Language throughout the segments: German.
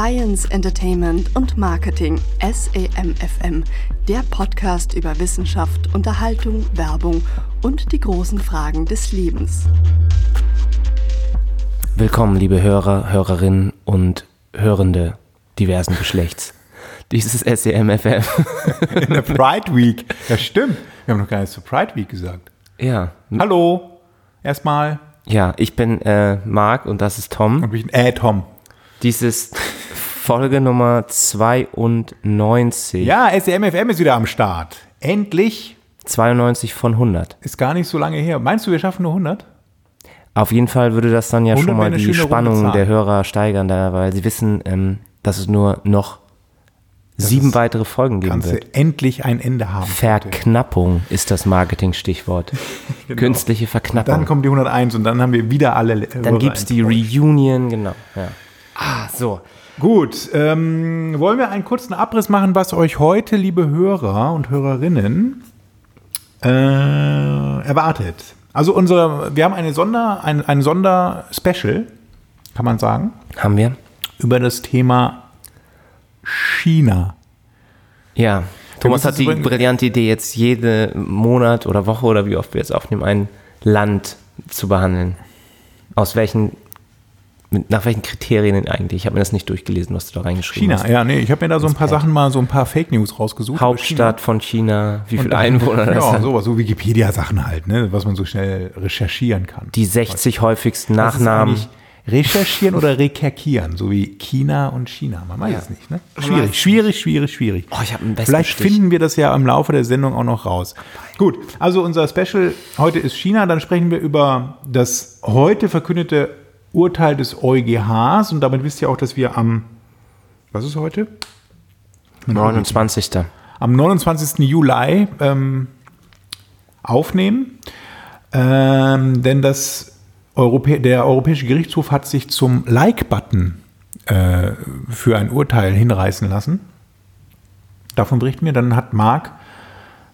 Science, Entertainment und Marketing SEMFM, der Podcast über Wissenschaft, Unterhaltung, Werbung und die großen Fragen des Lebens. Willkommen, liebe Hörer, Hörerinnen und Hörende diversen Geschlechts. Dies ist SEMFM. In der Pride Week. Ja, stimmt. Wir haben noch gar nichts zur Pride Week gesagt. Ja. Hallo. Erstmal. Ja, ich bin äh, Marc und das ist Tom. Und ich bin äh, Tom. Dies ist Folge Nummer 92. Ja, SEMFM ist wieder am Start. Endlich. 92 von 100. Ist gar nicht so lange her. Meinst du, wir schaffen nur 100? Auf jeden Fall würde das dann ja 100 schon mal die Spannung der Hörer steigern, da, weil sie wissen, ähm, dass es nur noch sieben weitere Folgen geben wird. endlich ein Ende haben. Verknappung ist das Marketing-Stichwort. Künstliche Verknappung. Genau. Dann kommt die 101 und dann haben wir wieder alle. Dann gibt es die Reunion, genau. Ja. Ah, so. Gut, ähm, wollen wir einen kurzen Abriss machen, was euch heute, liebe Hörer und Hörerinnen, äh, erwartet. Also unsere, wir haben eine Sonder, ein, ein Sonder-Special, kann man sagen, Haben wir? über das Thema China. Ja. Thomas hat die brillante Idee, jetzt jede Monat oder Woche oder wie oft wir jetzt aufnehmen, ein Land zu behandeln. Aus welchen, nach welchen Kriterien denn eigentlich? Ich habe mir das nicht durchgelesen, was du da reingeschrieben China, hast. ja, nee, ich habe mir da so ein paar. Sachen mal, so ein paar Fake News rausgesucht. Hauptstadt von China, wie China. viele Einwohner das Ja, hat. sowas, so Wikipedia-Sachen halt, ne, was man so schnell recherchieren kann. Die 60 häufigsten Nachnamen. Recherchieren oder rekerkieren, so wie China und China. Man weiß Ja. es nicht, ne? Schwierig, schwierig, schwierig, schwierig. Oh, ich einen Vielleicht Stich. finden wir das ja im Laufe der Sendung auch noch raus. Gut, also unser Special heute ist China. Dann sprechen wir über das heute verkündete Urteil des EuGHs. Und damit wisst ihr auch, dass wir am, was ist heute? 29. am 29. Juli ähm, aufnehmen. Ähm, denn das Europä der Europäische Gerichtshof hat sich zum Like-Button äh, für ein Urteil hinreißen lassen. Davon berichten wir. Dann hat Marc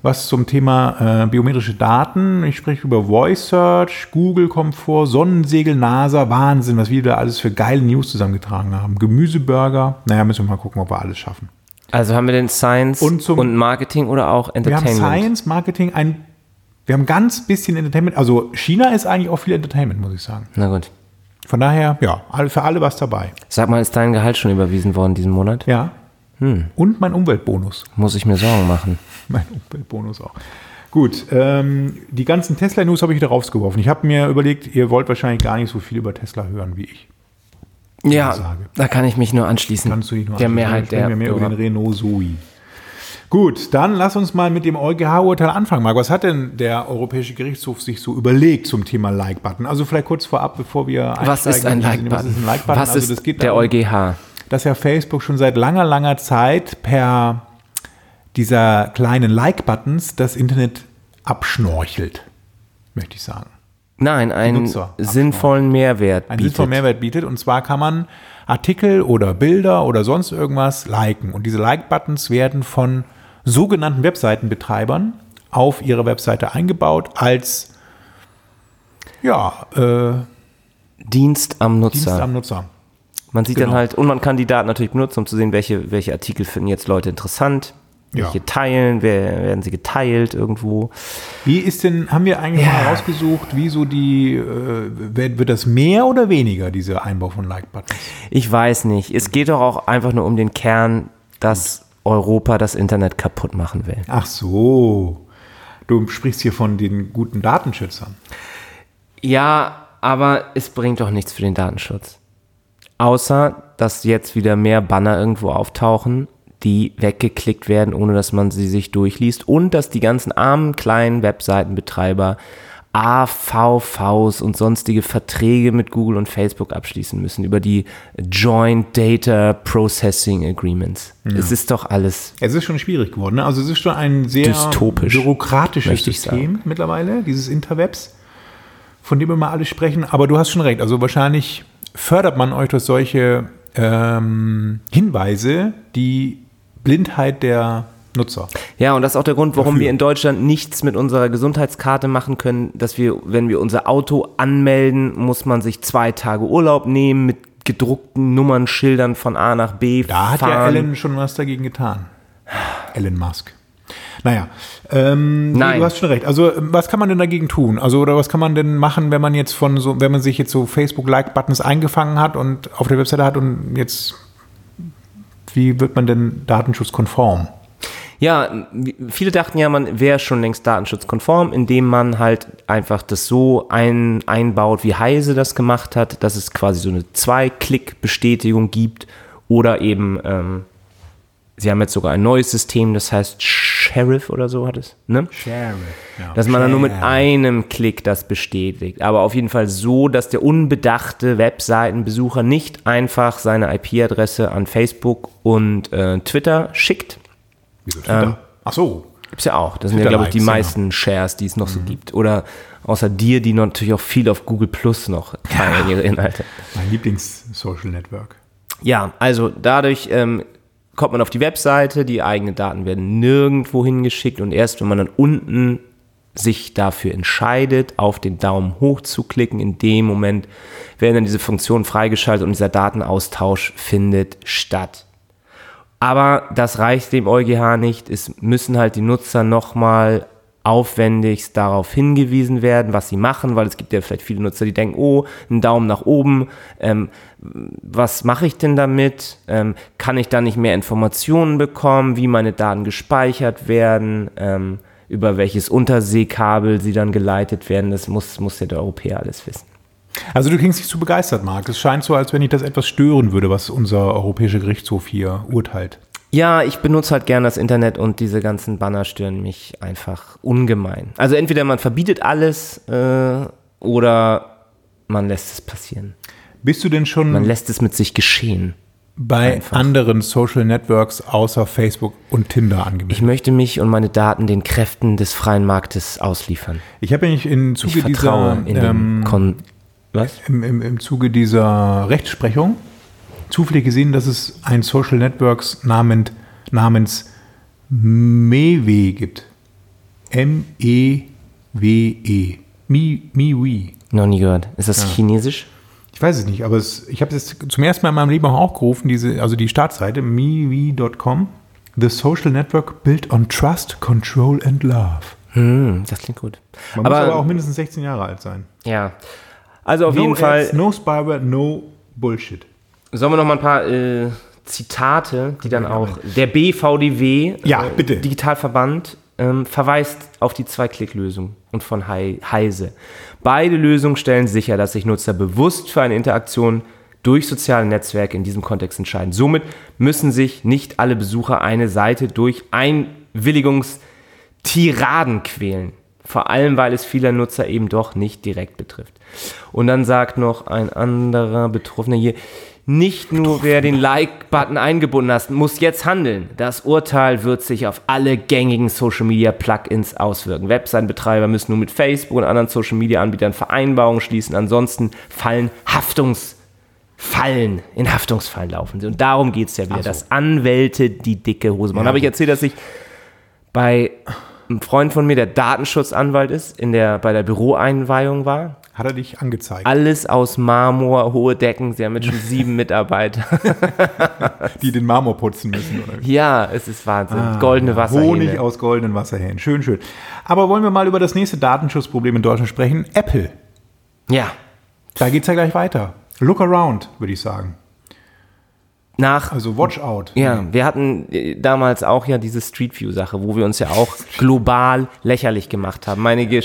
was zum Thema äh, biometrische Daten. Ich spreche über Voice Search, Google kommt vor, Sonnensegel, NASA, Wahnsinn, was wir da alles für geile News zusammengetragen haben. Gemüseburger. Naja, müssen wir mal gucken, ob wir alles schaffen. Also haben wir den Science Und zum- und Marketing oder auch Wir haben Entertainment? Science, Marketing, ein, wir haben ganz bisschen Entertainment. Also China ist eigentlich auch viel Entertainment, muss ich sagen. Na gut. Von daher, ja, für alle was dabei. Sag mal, ist dein Gehalt schon überwiesen worden diesen Monat? Ja. Hm. Und mein Umweltbonus. Muss ich mir Sorgen machen. Mein Umweltbonus auch. Gut, ähm, die ganzen Tesla-News habe ich wieder rausgeworfen. Ich habe mir überlegt, ihr wollt wahrscheinlich gar nicht so viel über Tesla hören wie ich. Ja, sage. da kann ich mich nur anschließen. Kannst du dich nur der anschauen. Mehrheit der wir mehr über den Renault Zoe. Gut, dann lass uns mal mit dem EuGH-Urteil anfangen. Marc, was hat denn der Europäische Gerichtshof sich so überlegt zum Thema Like-Button? Also vielleicht kurz vorab, bevor wir Was ist ein einsteigen, Like-Button? Was ist ein Like-Button? Was Also ist geht der EuGH? Dass ja Facebook schon seit langer, langer Zeit per dieser kleinen Like-Buttons das Internet abschnorchelt, möchte ich sagen. Nein, einen sinnvollen Mehrwert einen bietet. sinnvollen Mehrwert bietet. Und zwar kann man Artikel oder Bilder oder sonst irgendwas liken. Und diese Like-Buttons werden von sogenannten Webseitenbetreibern auf ihre Webseite eingebaut als ja, äh, Dienst am Nutzer. Dienst am Nutzer. Man sieht genau. dann halt, und man kann die Daten natürlich benutzen, um zu sehen, welche, welche Artikel finden jetzt Leute interessant, Ja. welche teilen, wer, werden sie geteilt irgendwo. Wie ist denn, haben wir eigentlich Ja. mal rausgesucht, wie so die, äh, wird, das mehr oder weniger, dieser Einbau von Like-Buttons? Ich weiß nicht. Es geht doch auch einfach nur um den Kern, dass Europa das Internet kaputt machen will. Ach so. Du sprichst hier von den guten Datenschützern. Ja, aber es bringt doch nichts für den Datenschutz. Außer, dass jetzt wieder mehr Banner irgendwo auftauchen, die weggeklickt werden, ohne dass man sie sich durchliest. Und dass die ganzen armen kleinen Webseitenbetreiber AVVs und sonstige Verträge mit Google und Facebook abschließen müssen über die Joint Data Processing Agreements. Es ist doch alles Es ist schon schwierig geworden. Ne? Also es ist schon ein sehr bürokratisches System mittlerweile, dieses Interwebs, von dem wir mal alle sprechen. Aber du hast schon recht. Also wahrscheinlich fördert man euch durch solche ähm, Hinweise die Blindheit der Nutzer. Ja, und das ist auch der Grund, warum Dafür. wir in Deutschland nichts mit unserer Gesundheitskarte machen können, dass wir, wenn wir unser Auto anmelden, muss man sich zwei Tage Urlaub nehmen mit gedruckten Nummernschildern von A nach B Da hat fahren. ja Elon schon was dagegen getan. Elon Musk. Naja, ähm, Nein. du hast schon recht. Also, ähm, was kann man denn dagegen tun? Also, oder was kann man denn machen, wenn man jetzt von so, wenn man sich jetzt so Facebook-Like-Buttons eingefangen hat und auf der Webseite hat und jetzt, wie wird man denn datenschutzkonform? Ja, viele dachten ja, man wäre schon längst datenschutzkonform, indem man halt einfach das so ein, einbaut, wie Heise das gemacht hat, dass es quasi so eine Zwei-Klick-Bestätigung gibt oder eben, ähm, sie haben jetzt sogar ein neues System, das heißt Sheriff oder so hat es, ne? Sheriff. Ja. Dass man dann nur mit einem Klick das bestätigt. Aber auf jeden Fall so, dass der unbedachte Webseitenbesucher nicht einfach seine IP-Adresse an Facebook und äh, Twitter schickt. Wieso Twitter? Ach so. Gibt's ja auch. Das sind ja, glaube ich, die meisten Shares, die es noch so gibt. Oder außer dir, die natürlich auch viel auf Google Plus noch teilen, ihre Inhalte. Mein Lieblings-Social Network. Ja, also dadurch ähm, kommt man auf die Webseite, die eigenen Daten werden nirgendwo hingeschickt und erst wenn man dann unten sich dafür entscheidet, auf den Daumen hoch zu klicken, in dem Moment werden dann diese Funktionen freigeschaltet und dieser Datenaustausch findet statt. Aber das reicht dem EuGH nicht. Es müssen halt die Nutzer nochmal aufwendigst darauf hingewiesen werden, was sie machen, weil es gibt ja vielleicht viele Nutzer, die denken, oh, ein Daumen nach oben, ähm, was mache ich denn damit? Ähm, kann ich da nicht mehr Informationen bekommen, wie meine Daten gespeichert werden, ähm, über welches Unterseekabel sie dann geleitet werden? Das muss, muss ja der Europäer alles wissen. Also du klingst nicht zu begeistert, Marc. Es scheint so, als wenn ich das etwas stören würde, was unser Europäischer Gerichtshof hier urteilt. Ja, ich benutze halt gern das Internet und diese ganzen Banner stören mich einfach ungemein. Also entweder man verbietet alles äh, oder man lässt es passieren. Bist du denn schon Man lässt es mit sich geschehen. bei einfach. anderen Social Networks außer Facebook und Tinder Ich angemeldet? möchte mich und meine Daten den Kräften des freien Marktes ausliefern. Ich habe ja nicht im Ich Zuge vertraue dieser in ähm, Kon Was? im, im, im Zuge dieser Rechtsprechung zufällig gesehen, dass es ein Social Networks namens, namens Mewe gibt. M-E-W-E. Mi, Miwi. Noch nie gehört. Ist das chinesisch? Ich weiß es nicht, aber es, ich habe es zum ersten Mal in meinem Leben auch aufgerufen, diese, also die Startseite miwi.com. The Social Network built on Trust, Control and Love. Hm, das klingt gut. Man aber, muss aber auch mindestens 16 Jahre alt sein. ja. Also auf no jeden Fall. Ads, no Spyware, no Bullshit. Sollen wir noch mal ein paar äh, Zitate, die dann auch der BVDW, Ja, äh, bitte. Digitalverband, ähm, verweist auf die Zwei-Klick-Lösung und von Hei- Heise. Beide Lösungen stellen sicher, dass sich Nutzer bewusst für eine Interaktion durch soziale Netzwerke in diesem Kontext entscheiden. Somit müssen sich nicht alle Besucher eine Seite durch Einwilligungstiraden quälen. Vor allem, weil es viele Nutzer eben doch nicht direkt betrifft. Und dann sagt noch ein anderer Betroffener hier, nicht nur wer den Like-Button eingebunden hat, muss jetzt handeln. Das Urteil wird sich auf alle gängigen Social-Media-Plugins auswirken. Webseitenbetreiber müssen nur mit Facebook und anderen Social-Media-Anbietern Vereinbarungen schließen. Ansonsten fallen Haftungsfallen, in Haftungsfallen laufen sie. Und darum geht es ja wieder, dass Anwälte die dicke Hose machen. Ja, Aber ich gut. erzähle, dass ich bei einem Freund von mir, der Datenschutzanwalt ist, in der, bei der Büroeinweihung war. Hat er dich angezeigt? Alles aus Marmor, hohe Decken. Sie haben jetzt schon sieben Mitarbeiter. Die den Marmor putzen müssen. Oder? Ja, es ist Wahnsinn. Goldene Ja, Wasserhähne. Honig aus goldenen Wasserhähnen. Schön, schön. Aber wollen wir mal über das nächste Datenschutzproblem in Deutschland sprechen? Apple. Ja. Da geht es ja gleich weiter. Look around, würde ich sagen. Nach, Also watch out. ja, wir hatten äh, damals auch ja diese Street View Sache, wo wir uns ja auch global lächerlich gemacht haben. Meine erinnert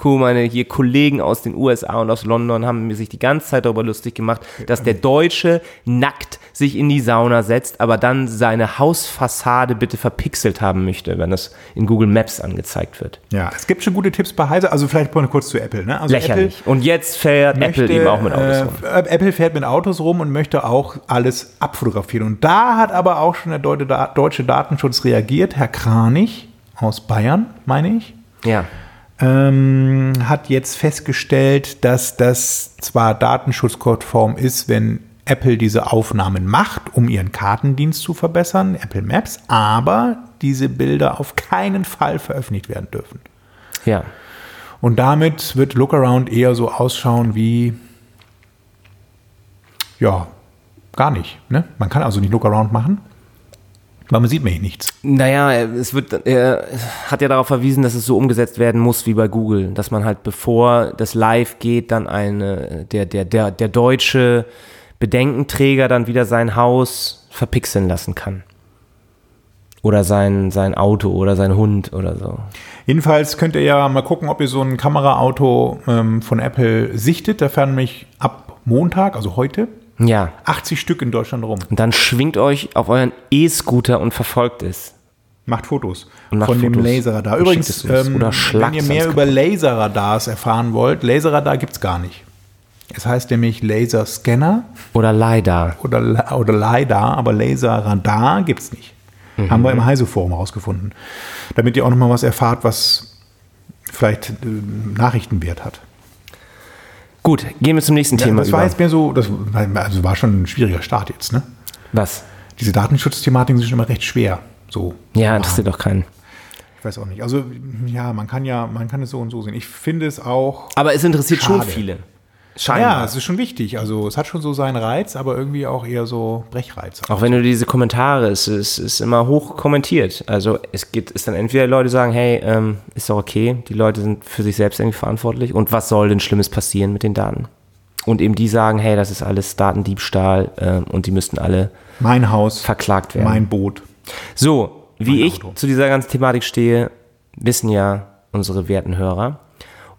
Geschäfts meine hier Kollegen aus den USA und aus London haben mir sich die ganze Zeit darüber lustig gemacht, dass der Deutsche nackt sich in die Sauna setzt, aber dann seine Hausfassade bitte verpixelt haben möchte, wenn das in Google Maps angezeigt wird. Ja, es gibt schon gute Tipps bei Heise. Also vielleicht mal kurz zu Apple. Ne? Also Lächerlich. und jetzt fährt Apple Apple eben auch mit Autos rum. äh, Apple fährt mit Autos rum und möchte auch alles abfotografieren. Und da hat aber auch schon der deutsche Datenschutz reagiert. Herr Kranich aus Bayern, meine ich. Ja. Ähm, hat jetzt festgestellt, dass das zwar datenschutzkonform ist, wenn Apple diese Aufnahmen macht, um ihren Kartendienst zu verbessern, Apple Maps, aber diese Bilder auf keinen Fall veröffentlicht werden dürfen. Ja. Und damit wird Lookaround eher so ausschauen wie ja, gar nicht. Ne? Man kann also nicht Lookaround machen, man sieht mir hier nichts. Naja, es wird, er hat ja darauf verwiesen, dass es so umgesetzt werden muss wie bei Google, dass man halt bevor das live geht, dann eine, der, der, der, der deutsche Bedenkenträger dann wieder sein Haus verpixeln lassen kann. Oder sein, sein Auto oder sein Hund oder so. Jedenfalls könnt ihr ja mal gucken, ob ihr so ein Kameraauto ähm, von Apple sichtet. Da fahren nämlich ab Montag, also heute, Ja. 80 Stück in Deutschland rum. Und dann schwingt euch auf euren E-Scooter und verfolgt es. Macht Fotos Und macht von dem Fotos. Laserradar. Und Übrigens, ähm, Oder wenn ihr mehr über Laserradars erfahren wollt, Laserradar gibt es gar nicht. Es heißt nämlich Laserscanner Oder LiDAR. oder, oder LiDAR, aber Laserradar gibt es nicht. Mhm. Haben wir im Heise-Forum rausgefunden. Damit ihr auch nochmal was erfahrt, was vielleicht äh, Nachrichtenwert hat. Gut, gehen wir zum nächsten Ja, Thema das war über. jetzt mehr so, das war- also war schon ein schwieriger Start jetzt, ne? Was? Diese Datenschutzthematiken sind schon immer recht schwer. So. Ja, interessiert doch keinen. Ich weiß auch nicht. Also, ja, man kann ja, man kann es so und so sehen. Ich finde es auch. Aber es interessiert schon Schade. Viele. Ja, Scheinbar. es ist schon wichtig. Also, es hat schon so seinen Reiz, aber irgendwie auch eher so Brechreiz. Auch wenn du diese Kommentare, es ist, ist immer hoch kommentiert. Also es geht, ist dann entweder Leute sagen, hey, ähm, ist doch okay, die Leute sind für sich selbst irgendwie verantwortlich und was soll denn Schlimmes passieren mit den Daten? Und eben die sagen, hey, das ist alles Datendiebstahl ähm, und die müssten alle Mein Haus, verklagt werden. mein Boot. So, wie ich zu dieser ganzen Thematik stehe, wissen ja unsere werten Hörer.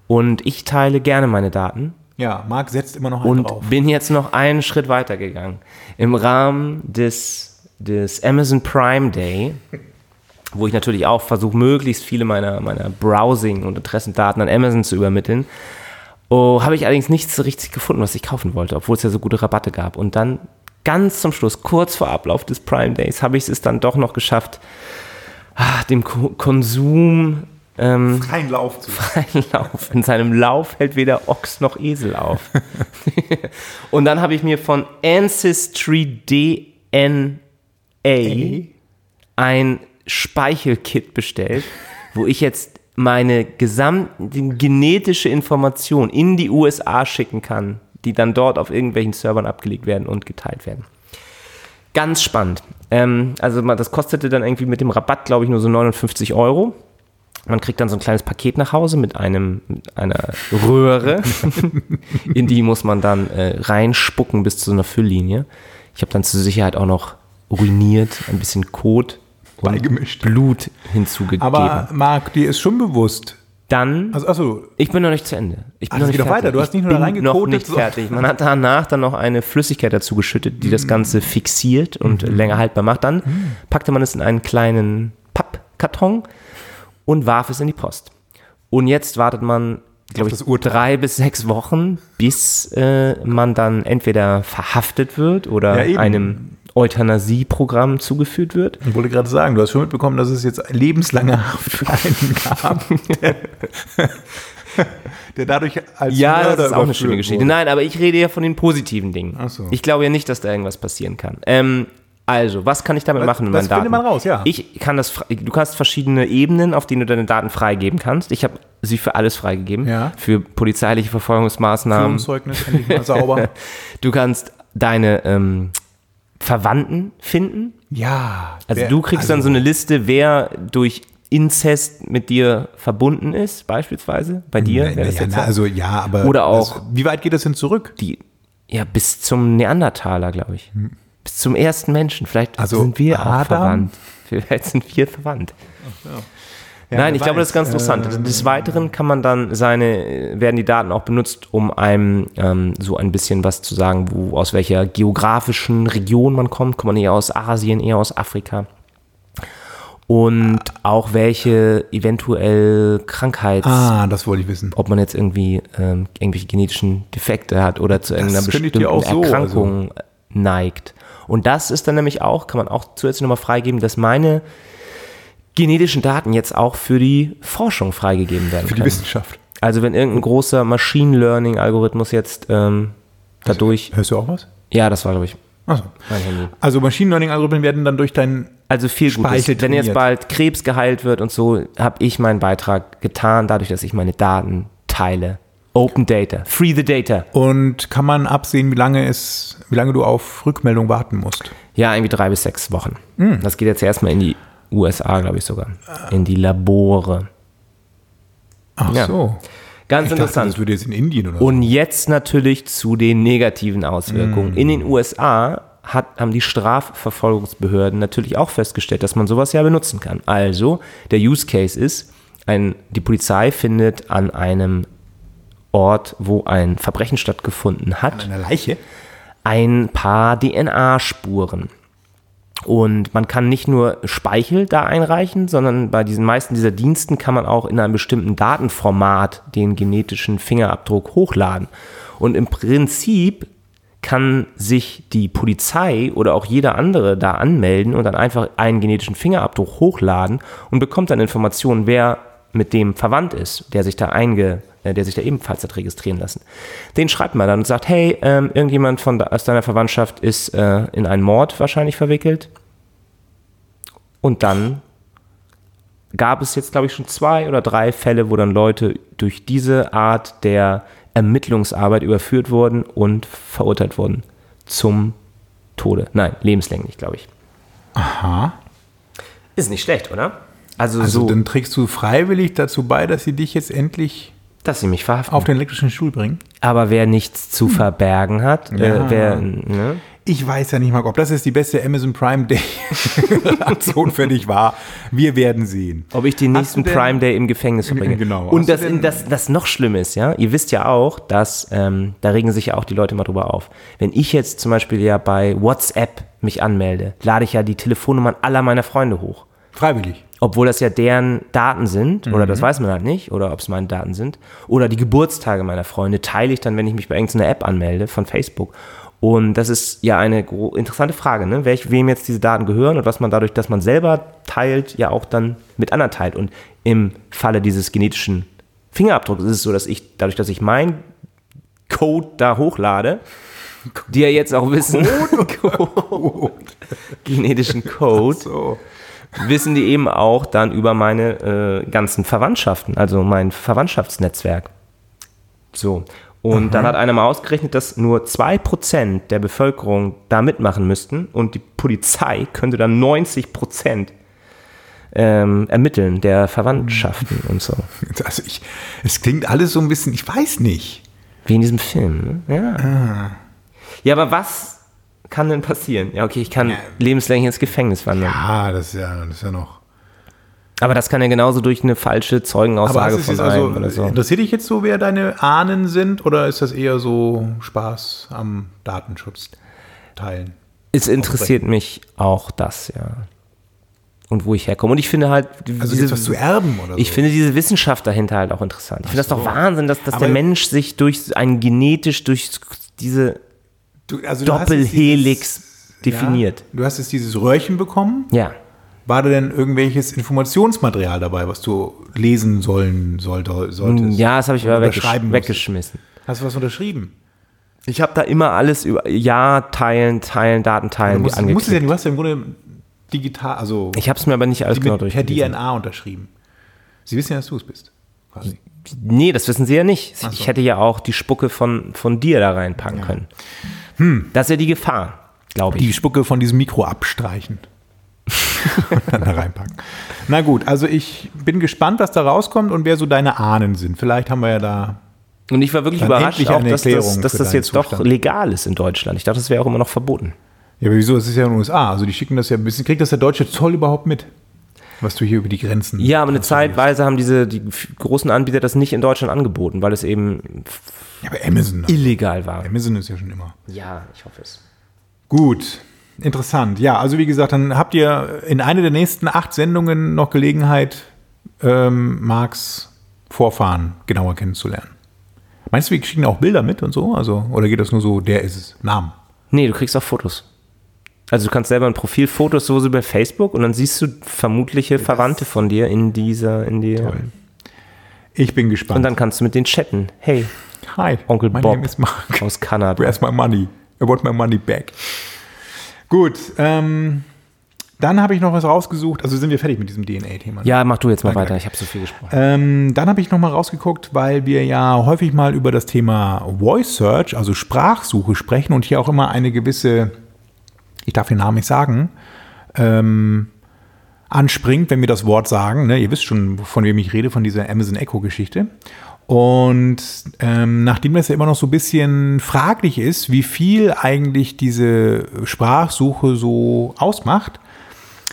Und ich teile gerne meine Daten Ja, Marc setzt immer noch einen und drauf. bin jetzt noch einen Schritt weiter gegangen. Im Rahmen des, des Amazon Prime Day, wo ich natürlich auch versuche, möglichst viele meiner, meiner Browsing- und Interessendaten an Amazon zu übermitteln, oh, habe ich allerdings nichts richtig gefunden, was ich kaufen wollte, obwohl es ja so gute Rabatte gab. Und dann ganz zum Schluss, kurz vor Ablauf des Prime Days, habe ich es dann doch noch geschafft, ah, dem Ko Konsum ähm, Kein Lauf zu. freien Lauf. In seinem Lauf hält weder Ochs noch Esel auf. und dann habe ich mir von Ancestry DNA ein Speichelkit bestellt, wo ich jetzt meine gesamte genetische Information in die USA schicken kann, die dann dort auf irgendwelchen Servern abgelegt werden und geteilt werden. Ganz spannend. Ähm, also das kostete dann irgendwie mit dem Rabatt, glaube ich, nur so 59 Euro. Man kriegt dann so ein kleines Paket nach Hause mit einem mit einer Röhre, in die muss man dann äh, reinspucken bis zu einer Fülllinie. Ich habe dann zur Sicherheit auch noch uriniert, ein bisschen Kot und Beigemischt. Blut hinzugegeben. Aber Marc, dir ist schon bewusst. dann, Also, achso, ich bin noch nicht zu Ende. Ich bin Ach, noch das nicht geht doch weiter. Du Ich hast nicht nur da bin noch nicht fertig. Man hat danach dann noch eine Flüssigkeit dazu geschüttet, die das Ganze fixiert und Mhm. länger haltbar macht. Dann packte man es in einen kleinen Pappkarton und warf es in die Post. Und jetzt wartet man, glaube ich, Urteil. drei bis sechs Wochen, bis äh, man dann entweder verhaftet wird oder Ja, einem Euthanasieprogramm zugeführt wird. ich wollte gerade sagen, du hast schon mitbekommen, dass es jetzt lebenslange Haft für einen gab, der, der dadurch als Ja, Mörder das ist auch eine schlimme Geschichte. wurde. Nein, aber ich rede ja von den positiven Dingen. So. Ich glaube ja nicht, dass da irgendwas passieren kann. Ähm, also, was kann ich damit Das- machen mit das meinen Daten? findet man raus, ja. Ich kann das, du hast verschiedene Ebenen, auf denen du deine Daten freigeben kannst. Ich habe sie für alles freigegeben. Ja. Für polizeiliche Verfolgungsmaßnahmen. Führungszeugnis endlich mal sauber. Du kannst deine ähm, Verwandten finden. Ja. Also wer- du kriegst dann so eine Liste, wer durch Inzest mit dir verbunden ist, beispielsweise. Bei dir. Na, das ja, na, so. also ja, aber Oder auch- Das, wie weit geht das denn zurück? die, ja, bis zum Neandertaler, glaube ich. Bis zum ersten Menschen. Vielleicht Also sind wir auch Adam? verwandt. Vielleicht sind wir verwandt. Ja, Nein, ich glaube, das ist ganz weiß. interessant. Ähm, Des Weiteren kann man dann seine, werden die Daten auch benutzt, um einem ähm, so ein bisschen was zu sagen, wo, aus welcher geografischen Region man kommt. Kommt man eher aus Asien, eher aus Afrika? Und auch welche eventuell Krankheits- Ah, das wollte ich wissen. ob man jetzt irgendwie ähm, irgendwelche genetischen Defekte hat oder zu irgendeiner bestimmten auch so, also Erkrankung neigt. Und das ist dann nämlich auch, kann man auch zusätzlich nochmal freigeben, dass meine genetischen Daten jetzt auch für die Forschung freigegeben werden Für die können. Wissenschaft. Also wenn irgendein großer Machine Learning Algorithmus jetzt ähm, dadurch, Hörst du auch was? ja, das war glaube ich Achso. Also Machine Learning Algorithmen werden dann durch dein Also viel Gutes. Wenn jetzt bald Krebs geheilt wird und so, habe ich meinen Beitrag getan, dadurch, dass ich meine Daten teile Open Data. Free the Data. Und kann man absehen, wie lange es, wie lange du auf Rückmeldung warten musst? Ja, irgendwie drei bis sechs Wochen. Das geht jetzt erstmal in die USA, glaube ich sogar. In die Labore. Ach Ja. so. Ganz Ich dachte, interessant. das würde jetzt in Indien oder so. Und jetzt natürlich zu den negativen Auswirkungen. In den USA hat, haben die Strafverfolgungsbehörden natürlich auch festgestellt, dass man sowas ja benutzen kann. Also, der Use Case ist, ein, die Polizei findet an einem Ort, wo ein Verbrechen stattgefunden hat, Eine Leiche? ein paar DNA-Spuren. Und man kann nicht nur Speichel da einreichen, sondern bei diesen meisten dieser Diensten kann man auch in einem bestimmten Datenformat den genetischen Fingerabdruck hochladen. Und im Prinzip kann sich die Polizei oder auch jeder andere da anmelden und dann einfach einen genetischen Fingerabdruck hochladen und bekommt dann Informationen, wer mit dem verwandt ist, der sich da einge, äh, der sich da ebenfalls hat registrieren lassen. Den schreibt man dann und sagt, hey, ähm, irgendjemand von da, aus deiner Verwandtschaft ist äh, in einen Mord wahrscheinlich verwickelt. Und dann gab es jetzt, glaube ich, schon zwei oder drei Fälle, wo dann Leute durch diese Art der Ermittlungsarbeit überführt wurden und verurteilt wurden zum Tode. Nein, lebenslänglich, glaube ich. Aha. Ist nicht schlecht, oder? Also, Also so, dann trägst du freiwillig dazu bei, dass sie dich jetzt endlich dass sie mich verhaften. auf den elektrischen Stuhl bringen? Aber wer nichts zu verbergen hat, Ja. äh, wer, ne? Ich weiß ja nicht mal, ob das jetzt die beste Amazon Prime Day Aktion für dich war. Wir werden sehen. ob ich den nächsten Prime Day im Gefängnis verbringe. Genau. Und das, das, das noch schlimm ist, ja, ihr wisst ja auch, dass, ähm, da regen sich ja auch die Leute mal drüber auf. Wenn ich jetzt zum Beispiel ja bei WhatsApp mich anmelde, lade ich ja die Telefonnummern aller meiner Freunde hoch. Freiwillig. Obwohl das ja deren Daten sind, oder Mhm. das weiß man halt nicht, oder ob es meine Daten sind, oder die Geburtstage meiner Freunde teile ich dann, wenn ich mich bei irgendeiner App anmelde von Facebook. Und das ist ja eine interessante Frage, ne? Welch, wem jetzt diese Daten gehören und was man dadurch, dass man selber teilt, ja auch dann mit anderen teilt. Und im Falle dieses genetischen Fingerabdrucks ist es so, dass ich, dadurch, dass ich meinen Code da hochlade, die ja jetzt auch wissen, Code, genetischen Code, So. Wissen die eben auch dann über meine äh, ganzen Verwandtschaften, also mein Verwandtschaftsnetzwerk. So. Und dann hat einer mal ausgerechnet, dass nur 2% der Bevölkerung da mitmachen müssten und die Polizei könnte dann 90% ähm, ermitteln der Verwandtschaften und so. Also ich, es klingt alles so ein bisschen, ich weiß nicht. Wie in diesem Film, ne? Ja. Ja, aber was kann denn passieren? Ja, okay, ich kann lebenslänglich ins Gefängnis wandern. Ah, das ist ja, das ist ja noch. Aber das kann ja genauso durch eine falsche Zeugenaussage von also, einem oder so. interessiert dich jetzt so, wer deine Ahnen sind, oder ist das eher so Spaß am Datenschutz teilen? Es interessiert mich auch das, ja. Und wo ich herkomme. Und ich finde halt, Also jetzt was zu erben oder so? ich finde diese Wissenschaft dahinter halt auch interessant. Ich finde das doch. Wahnsinn, dass, dass Aber- der Mensch sich durch ein genetisch, durch diese Du, also du Doppelhelix dieses- definiert. Ja, du hast jetzt dieses Röhrchen bekommen. Ja. War da denn irgendwelches Informationsmaterial dabei, was du lesen sollen sollte, solltest? Ja, das habe ich aber weggesch weggeschmissen. Hast du was unterschrieben? Ich habe da immer alles über Ja, teilen, teilen, Daten Du teilen, musst, die musst es ja, angeklickt. du hast ja im Grunde digital, also Ich habe es mir aber nicht alles genau mit, per. DNA unterschrieben. Sie wissen ja, dass du es bist. Quasi. Nee, das wissen sie ja nicht. Ach Ich so. hätte ja auch die Spucke von, von dir da reinpacken können. Hm. Das ist ja die Gefahr, glaube ich. Die Spucke von diesem Mikro abstreichen. und dann da reinpacken. Na gut, also ich bin gespannt, was da rauskommt und wer so deine Ahnen sind. Vielleicht haben wir ja da. Und ich war wirklich überrascht, auch, dass das, dass das jetzt doch Zustand. legal ist in Deutschland. Ich dachte, das wäre auch immer noch verboten. Ja, aber wieso? Es ist ja in den USA. Also die schicken das ja ein bisschen. Kriegt das der deutsche Zoll überhaupt mit? Was du hier über die Grenzen. Ja, aber eine transferierst? Zeitweise haben diese die großen Anbieter das nicht in Deutschland angeboten, weil es eben Ja, aber Amazon. illegal war. Amazon ist ja schon immer. Ja, ich hoffe es. Gut, interessant. Ja, also wie gesagt, dann habt ihr in einer der nächsten acht Sendungen noch Gelegenheit, ähm, Marks Vorfahren genauer kennenzulernen. Meinst du, wir schicken auch Bilder mit und so? Also, oder geht das nur so, der ist es, Namen? Nee, du kriegst auch Fotos. Also du kannst selber ein Profil Fotos so über Facebook und dann siehst du vermutliche Verwandte von dir in dieser, in der. Toll. Ich bin gespannt. Und dann kannst du mit denen chatten. Hey, Hi, Onkel my Bob name is Mark. aus Kanada. Where's my money? I want my money back. Gut, ähm, Dann habe ich noch was rausgesucht. Also sind wir fertig mit diesem DNA-Thema. Ja, mach du jetzt mal Danke, weiter. Ich habe so viel gesprochen. Ähm, dann habe ich noch mal rausgeguckt, weil wir ja häufig mal über das Thema Voice Search, also Sprachsuche sprechen und hier auch immer eine gewisse, ich darf den Namen nicht sagen, ähm, anspringt, wenn wir das Wort sagen. Ne? Ihr wisst schon, von wem ich rede, von dieser Amazon Echo-Geschichte. Und ähm, nachdem das ja immer noch so ein bisschen fraglich ist, wie viel eigentlich diese Sprachsuche so ausmacht,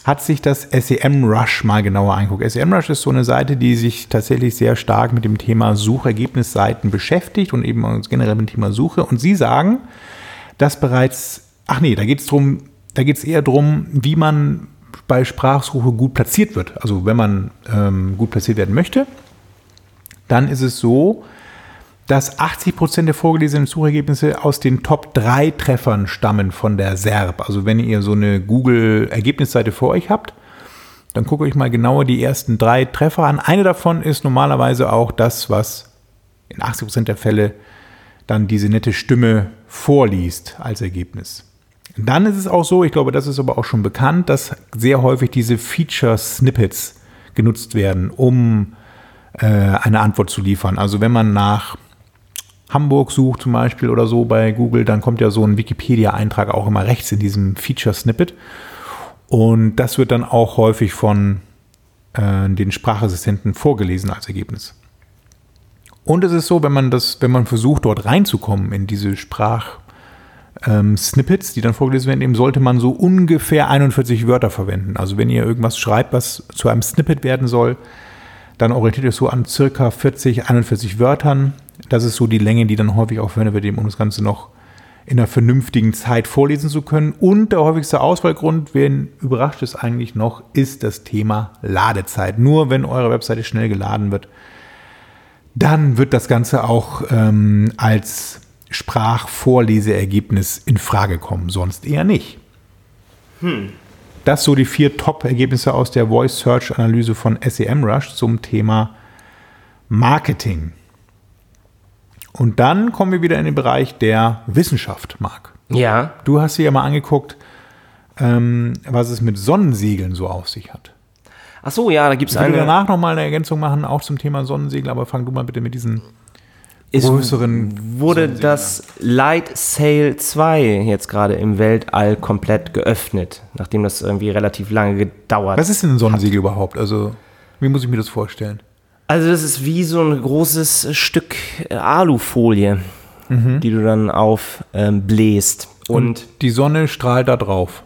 hat sich das SEMrush mal genauer angeguckt. SEMrush ist so eine Seite, die sich tatsächlich sehr stark mit dem Thema Suchergebnisseiten beschäftigt und eben generell mit dem Thema Suche. Und sie sagen, dass bereits, ach nee, da geht es drum, da geht es eher darum, wie man bei Sprachsuche gut platziert wird. Also wenn man ähm, gut platziert werden möchte, dann ist es so, dass 80 Prozent der vorgelesenen Suchergebnisse aus den Top 3 Treffern stammen von der SERP. Also wenn ihr so eine Google-Ergebnisseite vor euch habt, dann guckt euch mal genauer die ersten drei Treffer an. Eine davon ist normalerweise auch das, was in 80 Prozent der Fälle dann diese nette Stimme vorliest als Ergebnis. Dann ist es auch so, ich glaube, das ist aber auch schon bekannt, dass sehr häufig diese Feature-Snippets genutzt werden, um äh, eine Antwort zu liefern. Also wenn man nach Hamburg sucht zum Beispiel oder so bei Google, dann kommt ja so ein Wikipedia-Eintrag auch immer rechts in diesem Feature-Snippet. Und das wird dann auch häufig von äh, den Sprachassistenten vorgelesen als Ergebnis. Und es ist so, wenn man das, wenn man versucht, dort reinzukommen in diese Sprach, ähm, Snippets, die dann vorgelesen werden, eben sollte man so ungefähr 41 Wörter verwenden. Also wenn ihr irgendwas schreibt, was zu einem Snippet werden soll, dann orientiert euch so an circa 40, 41 Wörtern. Das ist so die Länge, die dann häufig auch verwendet wird, um das Ganze noch in einer vernünftigen Zeit vorlesen zu können. Und der häufigste Auswahlgrund, wen überrascht es eigentlich noch, ist das Thema Ladezeit. Nur wenn eure Webseite schnell geladen wird, dann wird das Ganze auch ähm, als Sprachvorleseergebnis in Frage kommen, sonst eher nicht. Das so die vier Top-Ergebnisse aus der Voice Search Analyse von SEMrush zum Thema Marketing. Und dann kommen wir wieder in den Bereich der Wissenschaft, Marc. Ja, Du hast dir ja mal angeguckt, ähm, was es mit Sonnensegeln so auf sich hat. ach so, ja, da gibt es Ich will eine. danach nochmal eine Ergänzung machen, auch zum Thema Sonnensegel, aber fang du mal bitte mit diesen Es größeren wurde das Light Sail 2 jetzt gerade im Weltall komplett geöffnet, nachdem das irgendwie relativ lange gedauert Was ist denn ein Sonnensegel überhaupt? Also, wie muss ich mir das vorstellen? Also das ist wie so ein großes Stück äh, Alufolie, die du dann aufbläst. Ähm, bläst. und die Sonne strahlt da drauf.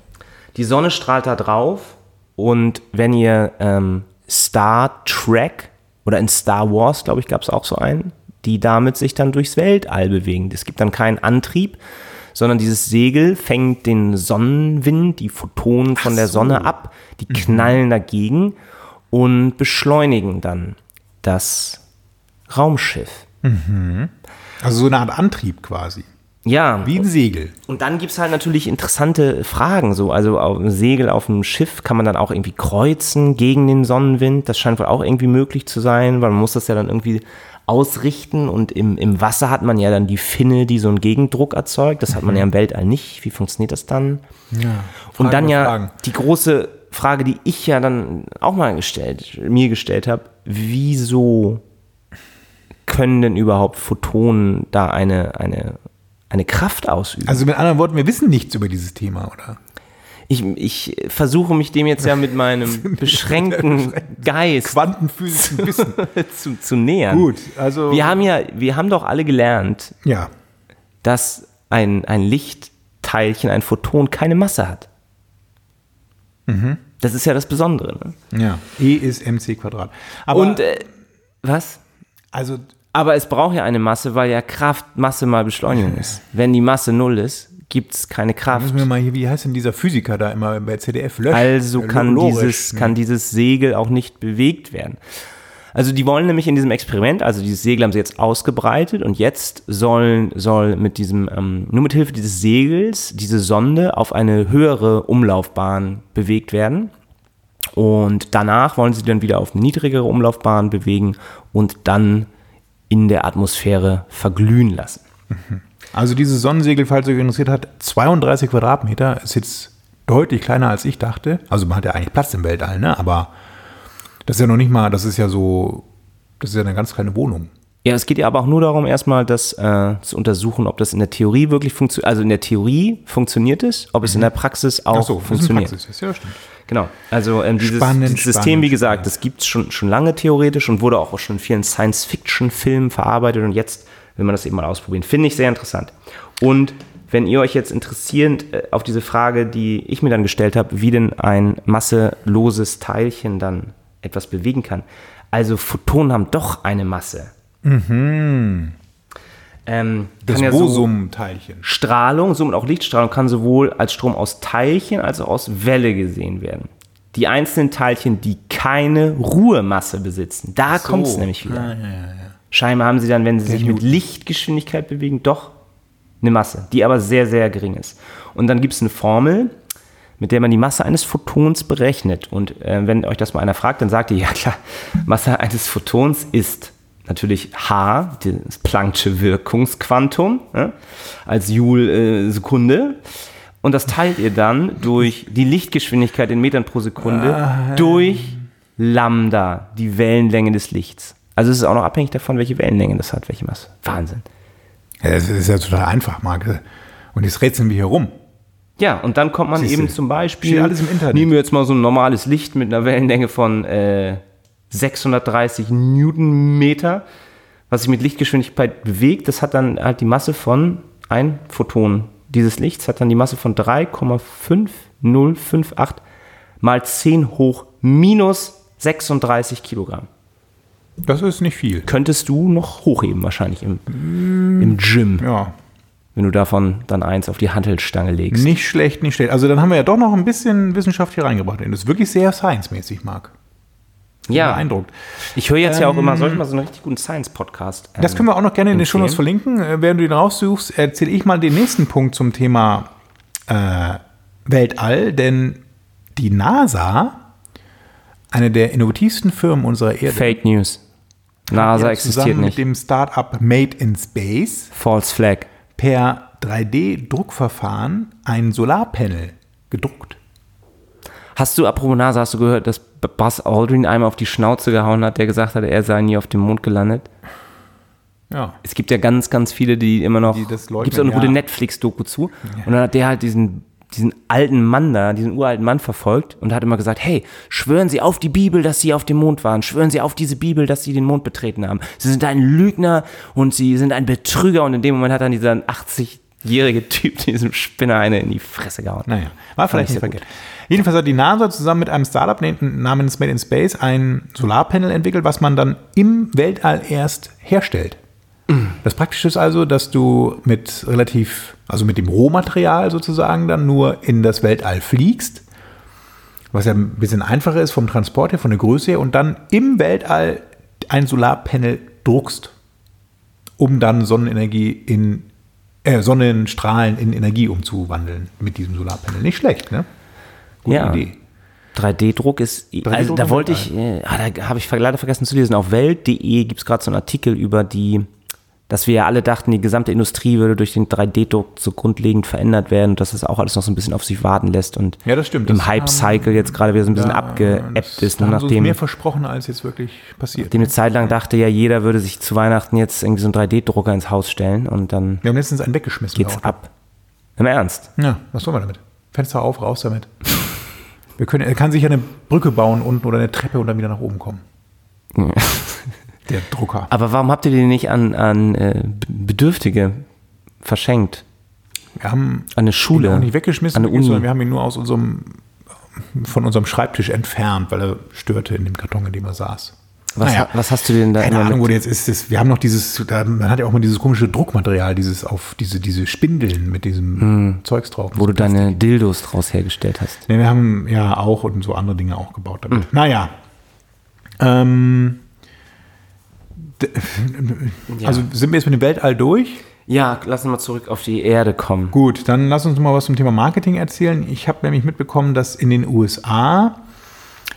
die Sonne strahlt da drauf und wenn ihr ähm, Star Trek oder in Star Wars, glaube ich, gab es auch so einen, die damit sich dann durchs Weltall bewegen. Es gibt dann keinen Antrieb, sondern dieses Segel fängt den Sonnenwind, die Photonen von der Sonne ab, die knallen dagegen und beschleunigen dann das Raumschiff. Also so eine Art Antrieb quasi. Ja, Wie ein Segel. Und dann gibt es halt natürlich interessante Fragen. So, also auf dem Segel auf dem Schiff kann man dann auch irgendwie kreuzen gegen den Sonnenwind. Das scheint wohl auch irgendwie möglich zu sein, weil man muss das ja dann irgendwie ausrichten. Und im, im Wasser hat man ja dann die Finne, die so einen Gegendruck erzeugt. Das hat man ja im Weltall nicht. Wie funktioniert das dann? Ja. Und dann ja Fragen. die große Frage, die ich ja dann auch mal gestellt, mir gestellt habe, wieso können denn überhaupt Photonen da eine, eine, eine Kraft ausüben? Also mit anderen Worten, wir wissen nichts über dieses Thema, oder? Ich, ich versuche mich dem jetzt ja mit meinem beschränkten Geist Quantenphysischen Wissen. zu, zu nähern. Gut, also Wir haben ja, wir haben doch alle gelernt, ja. dass ein, ein Lichtteilchen, ein Photon keine Masse hat. Mhm. Das ist ja das Besondere. Ne? Ja. E ist mc Quadrat. Aber Und äh, was? also Aber es braucht ja eine Masse, weil ja Kraft Masse mal Beschleunigung ist. Wenn die Masse null ist, gibt es keine Kraft. wir mal hier, wie heißt denn dieser Physiker da immer bei CDF? Lösch. Also kann Lorisch. dieses, kann dieses Segel auch nicht bewegt werden. Also die wollen nämlich in diesem Experiment, also dieses Segel haben sie jetzt ausgebreitet und jetzt sollen, soll mit diesem, ähm, nur mit Hilfe dieses Segels diese Sonde auf eine höhere Umlaufbahn bewegt werden. Und danach wollen sie dann wieder auf eine niedrigere Umlaufbahn bewegen und dann in der Atmosphäre verglühen lassen. Also dieses Sonnensegel, falls euch interessiert hat, 32 Quadratmeter, ist jetzt deutlich kleiner als ich dachte. Also man hat ja eigentlich Platz im Weltall, ne? Aber das ist ja noch nicht mal, das ist ja so, das ist ja eine ganz kleine Wohnung. Ja, es geht ja aber auch nur darum, erstmal das äh, zu untersuchen, ob das in der Theorie wirklich funktioniert. Also in der Theorie funktioniert es, ob es in der Praxis auch Ach so, funktioniert. Praxis ist, ja, stimmt. Genau. Also ähm, dieses, Spannend, dieses System, spannend, wie gesagt, spannend. das gibt es schon, schon lange theoretisch und wurde auch schon in vielen Science-Fiction-Filmen verarbeitet und jetzt will man das eben mal ausprobieren. Finde ich sehr interessant. Und wenn ihr euch jetzt interessierend äh, auf diese Frage, die ich mir dann gestellt habe, wie denn ein masseloses Teilchen dann etwas bewegen kann. Also Photonen haben doch eine Masse. Ähm, Das ja so- Bosum-Teilchen. Strahlung, somit auch Lichtstrahlung, kann sowohl als Strom aus Teilchen als auch aus Welle gesehen werden. Die einzelnen Teilchen, die keine Ruhemasse besitzen, da kommt es nämlich wieder. Scheinbar haben sie dann, wenn sie sich mit Lichtgeschwindigkeit bewegen, doch eine Masse, die aber sehr, sehr gering ist. Und dann gibt es eine Formel, mit der man die Masse eines Photons berechnet. Und äh, wenn euch das mal einer fragt, dann sagt ihr, ja klar, Masse eines Photons ist natürlich H, das Planck'sche Wirkungsquantum, ne, als Joule-Sekunde. Und das teilt ihr dann durch die Lichtgeschwindigkeit in Metern pro Sekunde durch Lambda, die Wellenlänge des Lichts. Also es ist auch noch abhängig davon, welche Wellenlänge das hat, welche Masse. Wahnsinn. Ja, das ist ja total einfach, Marc. Und jetzt rätseln wir hier rum. Ja, und dann kommt man Siehste, eben zum Beispiel, alles im Internet. nehmen wir jetzt mal so ein normales Licht mit einer Wellenlänge von äh, 630 Newtonmeter, was sich mit Lichtgeschwindigkeit bewegt, das hat dann halt die Masse von, ein Photon dieses Lichts hat dann die Masse von 3,5058 mal 10 hoch minus 36 Kilogramm. Das ist nicht viel. Könntest du noch hochheben wahrscheinlich im, im Gym, Ja, wenn du davon dann eins auf die Hantelstange legst. nicht schlecht, nicht schlecht. Also dann haben wir ja doch noch ein bisschen Wissenschaft hier reingebracht. Das ist wirklich sehr science-mäßig, Marc. Ja, Beeindruckt. Ich höre jetzt ja auch immer, sollte mal so einen richtig guten Science-Podcast. ähm, Das können wir auch noch gerne in den empfehlen. Shownotes verlinken. Äh, Während du den raussuchst, erzähle ich mal den nächsten Punkt zum Thema äh, Weltall. Denn die NASA, eine der innovativsten Firmen unserer Erde, Fake News. NASA existiert zusammen nicht. mit dem Startup Made in Space False Flag. per 3D-Druckverfahren ein Solarpanel gedruckt. Hast du, apropos NASA, hast du gehört, dass Buzz Aldrin einmal auf die Schnauze gehauen hat, der gesagt hat, er sei nie auf dem Mond gelandet? Ja. Es gibt ja ganz, ganz viele, die immer noch. Die das leugnen, auch eine ja. gute Netflix-Doku zu. Und dann hat der halt diesen, diesen alten Mann da, diesen uralten Mann verfolgt und hat immer gesagt: Hey, schwören Sie auf die Bibel, dass Sie auf dem Mond waren. Schwören Sie auf diese Bibel, dass Sie den Mond betreten haben. Sie sind ein Lügner und Sie sind ein Betrüger. Und in dem Moment hat dann dieser 80-jährige Typ diesem Spinner eine in die Fresse gehauen. Naja, war vielleicht ich nicht verkehrt. Jedenfalls hat die NASA zusammen mit einem Startup namens Made in Space ein Solarpanel entwickelt, was man dann im Weltall erst herstellt. Das Praktische ist also, dass du mit relativ, also mit dem Rohmaterial sozusagen dann nur in das Weltall fliegst, was ja ein bisschen einfacher ist vom Transport her, von der Größe her, und dann im Weltall ein Solarpanel druckst, um dann Sonnenenergie in äh, Sonnenstrahlen in Energie umzuwandeln mit diesem Solarpanel. Nicht schlecht, ne? Gute Ja. Idee. 3D-Druck ist, also da wollte ich, äh, ah, da habe ich leider vergessen zu lesen, auf welt.de gibt es gerade so einen Artikel über die, dass wir ja alle dachten, die gesamte Industrie würde durch den 3D-Druck so grundlegend verändert werden und dass das auch alles noch so ein bisschen auf sich warten lässt und Ja, das stimmt. im Das Hype-Cycle jetzt gerade wieder so ein bisschen abgeebbt das- ist, da uns nachdem, mehr versprochen, als jetzt wirklich passiert. nachdem eine Zeit lang dachte ja, jeder würde sich zu Weihnachten jetzt irgendwie so einen 3D-Drucker ins Haus stellen und dann Wir haben letztens einen weggeschmissen. geht's auch. ab. Im Ernst. Ja, was sollen wir damit? Fenster auf, raus damit. Wir können, er kann sich ja eine Brücke bauen unten oder eine Treppe und dann wieder nach oben kommen. Der Drucker. Aber warum habt ihr den nicht an, an äh, Bedürftige verschenkt? Wir haben An eine ihn Schule? auch nicht weggeschmissen, An sondern wir haben ihn nur aus unserem, von unserem Schreibtisch entfernt, weil er störte in dem Karton, in dem er saß. Was, Naja. was hast du denn da Keine Ahnung, wo der jetzt ist. Das, wir haben noch dieses, da, man hat ja auch mal dieses komische Druckmaterial, dieses auf diese, diese Spindeln mit diesem Zeugs drauf. Hm. wo du deine Dildos draus hergestellt hast. Nee, wir haben ja auch und so andere Dinge auch gebaut damit. Hm. Naja. Ähm, d- also sind wir jetzt mit dem Weltall durch? Ja, lass uns mal zurück auf die Erde kommen. Gut, dann lass uns mal was zum Thema Marketing erzählen. Ich habe nämlich mitbekommen, dass in den USA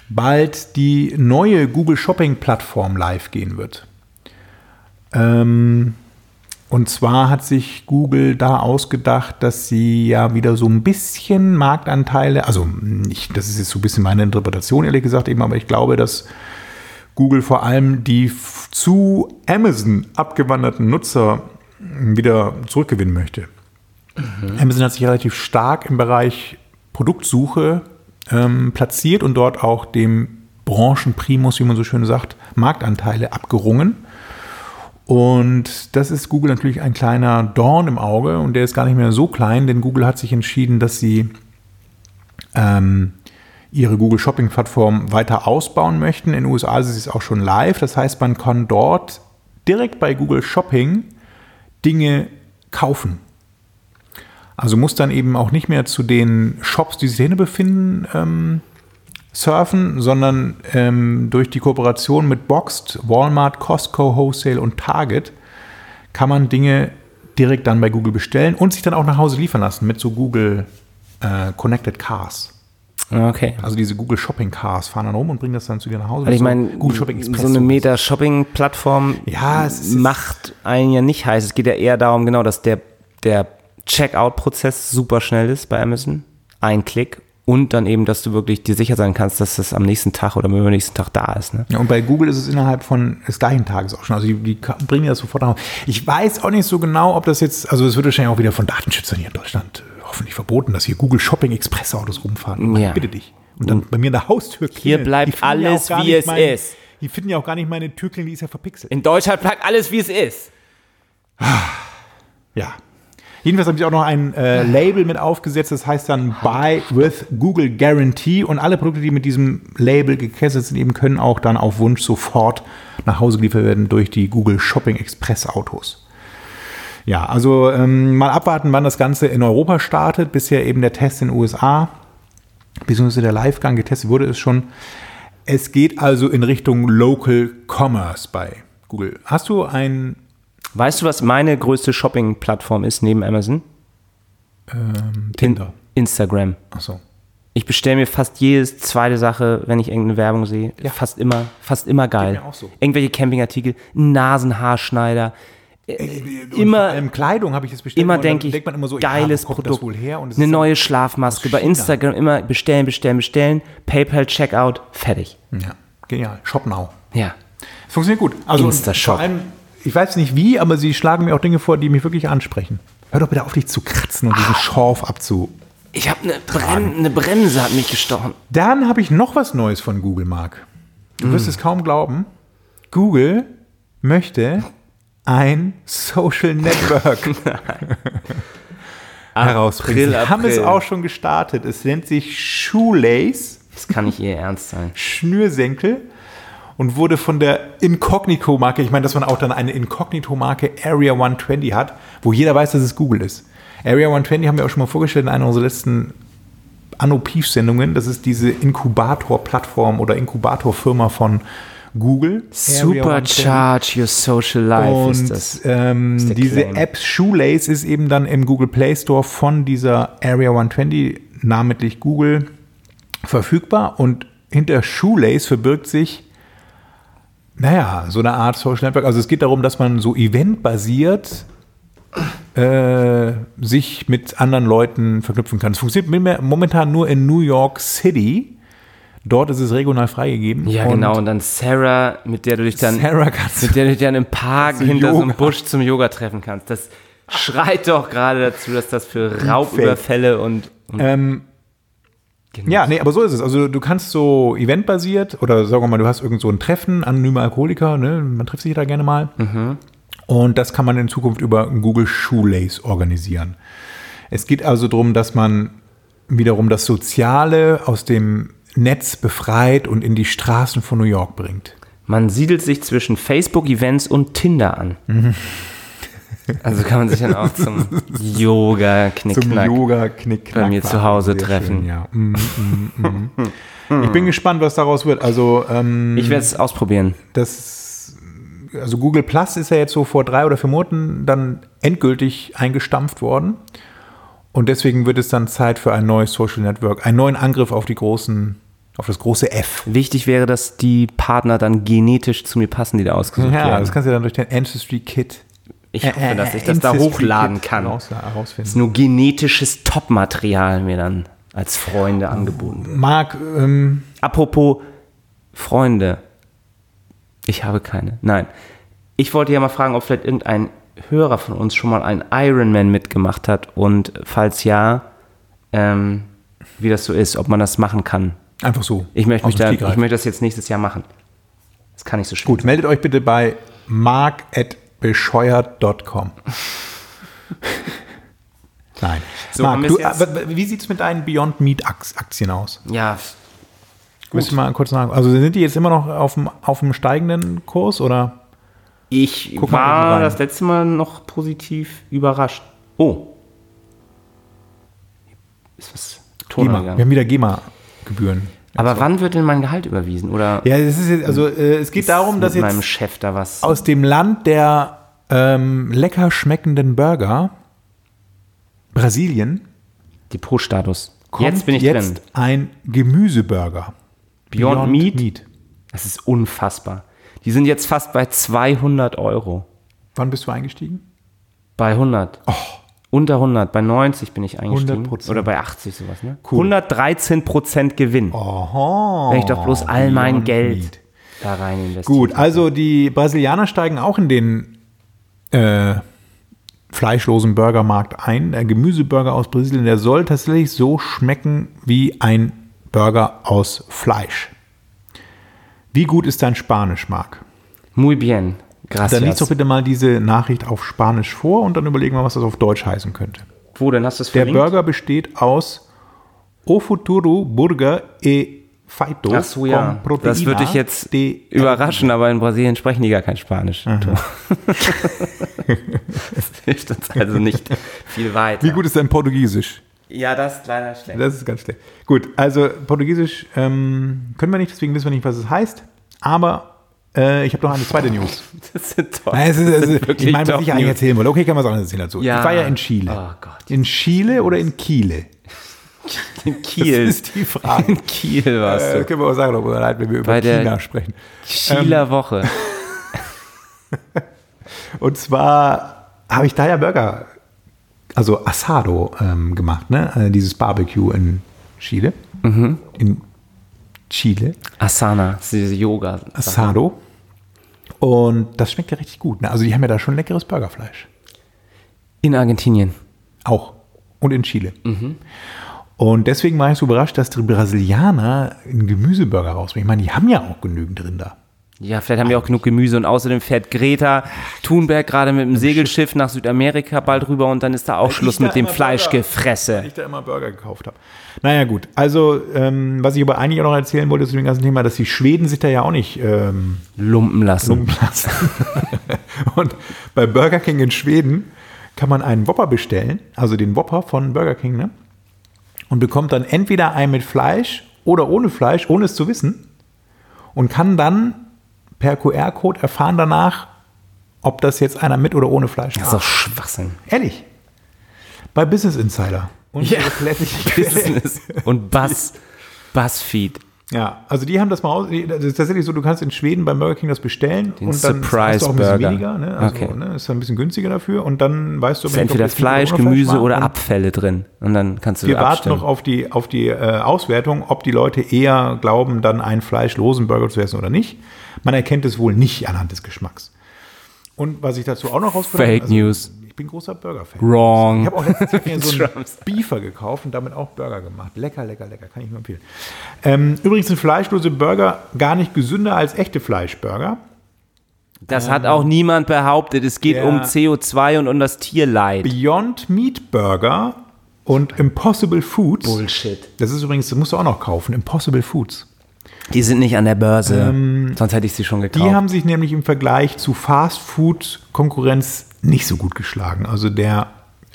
bald die neue Google Shopping Plattform live gehen wird. Ähm, Und zwar hat sich Google da ausgedacht, dass sie ja wieder so ein bisschen Marktanteile, also nicht, das ist jetzt so ein bisschen meine Interpretation, ehrlich gesagt, eben, aber ich glaube, dass Google vor allem die zu Amazon abgewanderten Nutzer wieder zurückgewinnen möchte. Amazon hat sich relativ stark im Bereich Produktsuche ähm, platziert und dort auch dem Branchenprimus, wie man so schön sagt, Marktanteile abgerungen. Und das ist Google natürlich ein kleiner Dorn im Auge und der ist gar nicht mehr so klein, denn Google hat sich entschieden, dass sie ähm, ihre Google Shopping Plattform weiter ausbauen möchten. In den USA ist es auch schon live. Das heißt, man kann dort direkt bei Google Shopping Dinge kaufen. Also muss dann eben auch nicht mehr zu den Shops, die sich dahin befinden, ähm, surfen, sondern ähm, durch die Kooperation mit Boxed, Walmart, Costco, Wholesale und Target kann man Dinge direkt dann bei Google bestellen und sich dann auch nach Hause liefern lassen mit so Google äh, Connected Cars. Okay. Also diese Google Shopping Cars fahren dann rum und bringen das dann zu dir nach Hause. Also ich meine, Google Shopping Express. so eine sowas. Meta-Shopping-Plattform Ja, es ist- macht einen ja nicht heiß. Es geht ja eher darum, genau, dass der, der Checkout-Prozess super schnell ist bei Amazon. Ein Klick. Und dann eben, dass du wirklich dir sicher sein kannst, dass das am nächsten Tag oder am übernächsten Tag da ist. Ne? Ja, und bei Google ist es innerhalb von des gleichen Tages auch schon. Also die, die bringen das sofort nach Hause. Ich weiß auch nicht so genau, ob das jetzt, also es wird wahrscheinlich auch wieder von Datenschützern hier in Deutschland äh, hoffentlich verboten, dass hier Google Shopping Express Autos rumfahren. Ja. Ich bitte dich. Und dann bei mir in der Haustür Hier klingeln. bleibt finden ja alles, wie es mein- ist. Die finden ja auch gar nicht meine Türklingel, die ist ja verpixelt. In Deutschland bleibt alles, wie es ist. Ja. Jedenfalls habe ich auch noch ein äh, Label mit aufgesetzt, das heißt dann Buy with Google Guarantee und alle Produkte, die mit diesem Label gekennzeichnet sind, eben können auch dann auf Wunsch sofort nach Hause geliefert werden durch die Google Shopping Express Autos. Ja, also ähm, mal abwarten, wann das Ganze in Europa startet. Bisher eben der Test in den USA, beziehungsweise der Livegang getestet wurde es schon. Es geht also in Richtung Local Commerce bei Google. Hast du ein Weißt du, was meine größte Shopping-Plattform ist neben Amazon? ähm, Tinder? Instagram. Achso. Ich bestelle mir fast jede zweite Sache, wenn ich irgendeine Werbung sehe. Fast immer, fast immer geil. mir auch so. Irgendwelche Campingartikel, ein Nasenhaarschneider. immer, Ähm, Kleidung habe ich jetzt bestellt. immer und denke ich, denkt man immer so, geiles ja, Produkt. Und eine neue Schlafmaske. Bei. Instagram immer bestellen, bestellen, bestellen. PayPal, Checkout, fertig. Ja, genial. Shop now. Ja. Es funktioniert gut. Also Insta-Shop. vor allem, ich weiß nicht wie, aber sie schlagen mir auch Dinge vor, die mich wirklich ansprechen. Hör doch bitte auf, dich zu kratzen und diesen Schorf abzu. Ich habe eine, Brenn, eine Bremse hat mich gestochen. Dann habe ich noch was Neues von Google, Mark. Du wirst es kaum glauben. Google möchte ein Social Network herausbringen. Sie haben es auch schon gestartet. Es nennt sich Shoelace. Das kann nicht ihr Ernst sein. Schnürsenkel und wurde von der Incognito-Marke, ich meine, dass man auch dann eine Incognito-Marke Area 120 hat, wo jeder weiß, dass es Google ist. Area 120 haben wir auch schon mal vorgestellt in einer unserer letzten Anno-Pief-Sendungen. Das ist diese Inkubator-Plattform oder Inkubator-Firma von Google. Area 120. Supercharge your social life ist das. Und ähm, ist diese Claim. App Shoelace ist eben dann im Google Play Store von dieser Area 120, namentlich Google, verfügbar. Und hinter Shoelace verbirgt sich, naja, so eine Art Social Network. Also es geht darum, dass man so eventbasiert äh, sich mit anderen Leuten verknüpfen kann. Es funktioniert momentan nur in New York City. Dort ist es regional freigegeben. Ja, Und genau. Und dann Sarah, mit der du dich dann, Sarah kannst mit der du dich dann im Park hinter so einem Yoga. Busch zum Yoga treffen kannst. Das schreit doch gerade dazu, dass das für Raubüberfälle und, und Ähm, ja, nee, aber so ist es. Also du kannst so eventbasiert oder sagen wir mal, du hast irgend so ein Treffen, anonyme Alkoholiker, ne? man trifft sich da gerne mal. Und das kann man in Zukunft über Google Shoelace organisieren. Es geht also darum, dass man wiederum das Soziale aus dem Netz befreit und in die Straßen von New York bringt. man siedelt sich zwischen Facebook-Events und Tinder an. Also kann man sich dann auch zum Yoga Zum knickknack. Yoga Knickknack. bei mir zu Hause treffen. Schön, ja. Mm, mm, mm. ich bin gespannt, was daraus wird. Also ähm, Ich werde es ausprobieren. das, also Google Plus ist ja jetzt so vor drei oder vier Monaten dann endgültig eingestampft worden. Und deswegen wird es dann Zeit für ein neues Social Network, einen neuen Angriff auf die großen, auf das große F. Wichtig wäre, dass die Partner dann genetisch zu mir passen, die da ausgesucht Ja, werden. das kannst du dann durch den Ancestry Kit. Ich hoffe, Äh, dass ich das da hochladen kann. Raus, Das ist nur genetisches Topmaterial mir dann als Freunde angeboten. Marc, ähm, Apropos Freunde. Ich habe keine. Nein. Ich wollte ja mal fragen, ob vielleicht irgendein Hörer von uns schon mal einen Ironman mitgemacht hat und falls ja, ähm, wie das so ist, ob man das machen kann. Einfach so. Ich möchte, mich da, ich möchte das jetzt nächstes Jahr machen. Das kann nicht so schwer. Gut, meldet euch bitte bei mark.bescheuert.com. Nein. So, Marc, du, wie sieht es mit deinen Beyond Meat Aktien aus? Ja, Müssen wir mal kurz sagen. Also sind die jetzt immer noch auf dem, auf dem steigenden Kurs oder? ich Guck war das letzte Mal noch positiv überrascht. Oh. Ist was Ton GEMA. Wir haben wieder GEMA-Gebühren. Aber wann wird denn mein Gehalt überwiesen? Oder Ja, es ist jetzt, also äh, es geht darum, dass jetzt Chef da was. aus dem Land der ähm, lecker schmeckenden Burger, Brasilien, Depotstatus. kommt Jetzt bin ich jetzt drin. ein Gemüseburger. Beyond, Meat. Das ist unfassbar. Die sind jetzt fast bei 200 Euro. Wann bist du eingestiegen? Bei 100. Oh. Unter 100. Bei 90 bin ich eingestiegen. 100%. Oder bei 80 sowas, ne? Cool. 113 Prozent Gewinn. Oho. Wenn ich doch bloß all mein Geld Meat. da rein investiere. Gut, also die Brasilianer steigen auch in den äh, fleischlosen Burgermarkt ein. Der Gemüseburger aus Brasilien, der soll tatsächlich so schmecken wie ein Burger aus Fleisch. Wie gut ist dein Spanisch, Marc? Muy bien. Gracias. Dann lies doch bitte mal diese Nachricht auf Spanisch vor und dann überlegen wir, was das auf Deutsch heißen könnte. Wo denn? Hast du es Der? Burger besteht aus O Futuro Burger e Feito Ach so, ja. Das würde dich jetzt überraschen, aber in Brasilien sprechen die gar kein Spanisch. das hilft uns also nicht viel weiter. Wie gut ist dein Portugiesisch? Ja, das ist leider schlecht. Das ist ganz schlecht. Gut, also Portugiesisch ähm, können wir nicht, deswegen wissen wir nicht, was es heißt. Aber äh, ich habe noch eine zweite News. Das sind toll. Nein, es ist, Das es ist, ich meine, was ich eigentlich erzählen wollte. Okay, kann man was anderes erzählen dazu. Ja. Ich war ja in Chile. Oh Gott. In Chile oder in Chile? In Kiel. Das ist die Frage. In Kiel warst Äh, du. das können wir auch sagen, ob wir leid, wenn wir über Bei der- China sprechen. Chieler Woche. Und zwar habe ich da ja Burger, also Asado ähm, gemacht, ne? Äh, dieses Barbecue in Chile. Mhm. In Chile. Asana, das ist diese yoga -Sache. Asado. Und das schmeckt ja richtig gut. Ne? Also die haben ja da schon leckeres Burgerfleisch. In Argentinien. Auch. Und in Chile. Mhm. Und deswegen war ich so überrascht, dass die Brasilianer einen Gemüseburger rausbringen. Ich meine, die haben ja auch genügend Rinder. Ja, vielleicht haben wir auch genug Gemüse und außerdem fährt Greta Thunberg gerade mit dem Segelschiff nach Südamerika bald rüber und dann ist da auch Schluss ich da mit dem Fleischgefresse. ich da immer Burger gekauft habe. Naja, gut. Also, ähm, was ich aber eigentlich auch noch erzählen wollte zu dem ganzen Thema, dass die Schweden sich da ja auch nicht ähm, Lumpen lassen. lumpen lassen. Und bei Burger King in Schweden kann man einen Whopper bestellen, also den Whopper von Burger King, ne? Und bekommt dann entweder einen mit Fleisch oder ohne Fleisch, ohne es zu wissen. Und kann dann per QR-Code erfahren danach, ob das jetzt einer mit oder ohne Fleisch Das ist doch Schwachsinn. Ehrlich. Bei Business Insider. Und Ja. Business und Buzz, Buzzfeed. Ja, also die haben das mal aus. Das ist tatsächlich so, du kannst in Schweden beim Burger King das bestellen Den und dann Surprise hast du auch ein bisschen Burger. weniger. Ne? Also, Okay. ne? Ist dann ein bisschen günstiger dafür und dann weißt du, Ist entweder Fleisch, Gemüse oder Abfälle drin. Und dann kannst du Wir warten noch auf die, auf die äh, Auswertung, ob die Leute eher glauben, dann einen fleischlosen Burger zu essen oder nicht. Man erkennt es wohl nicht anhand des Geschmacks. Und was ich dazu auch noch rausgefunden Fake News. Ich bin großer Burger-Fan. Wrong. Ich habe auch letztens so einen. Beefer gekauft und damit auch Burger gemacht. Lecker, lecker, lecker. Kann ich nur empfehlen. Ähm, übrigens sind fleischlose Burger gar nicht gesünder als echte Fleischburger. Das hat auch niemand behauptet. Es geht um CO2 und um das Tierleid. Beyond Meat Burger und Impossible Foods. Bullshit. Das ist übrigens, das musst du auch noch kaufen. Impossible Foods. Die sind nicht an der Börse. Sonst hätte ich sie schon gekauft. Ähm, Die haben sich nämlich im Vergleich zu Fast Food Konkurrenz nicht so gut geschlagen. Also der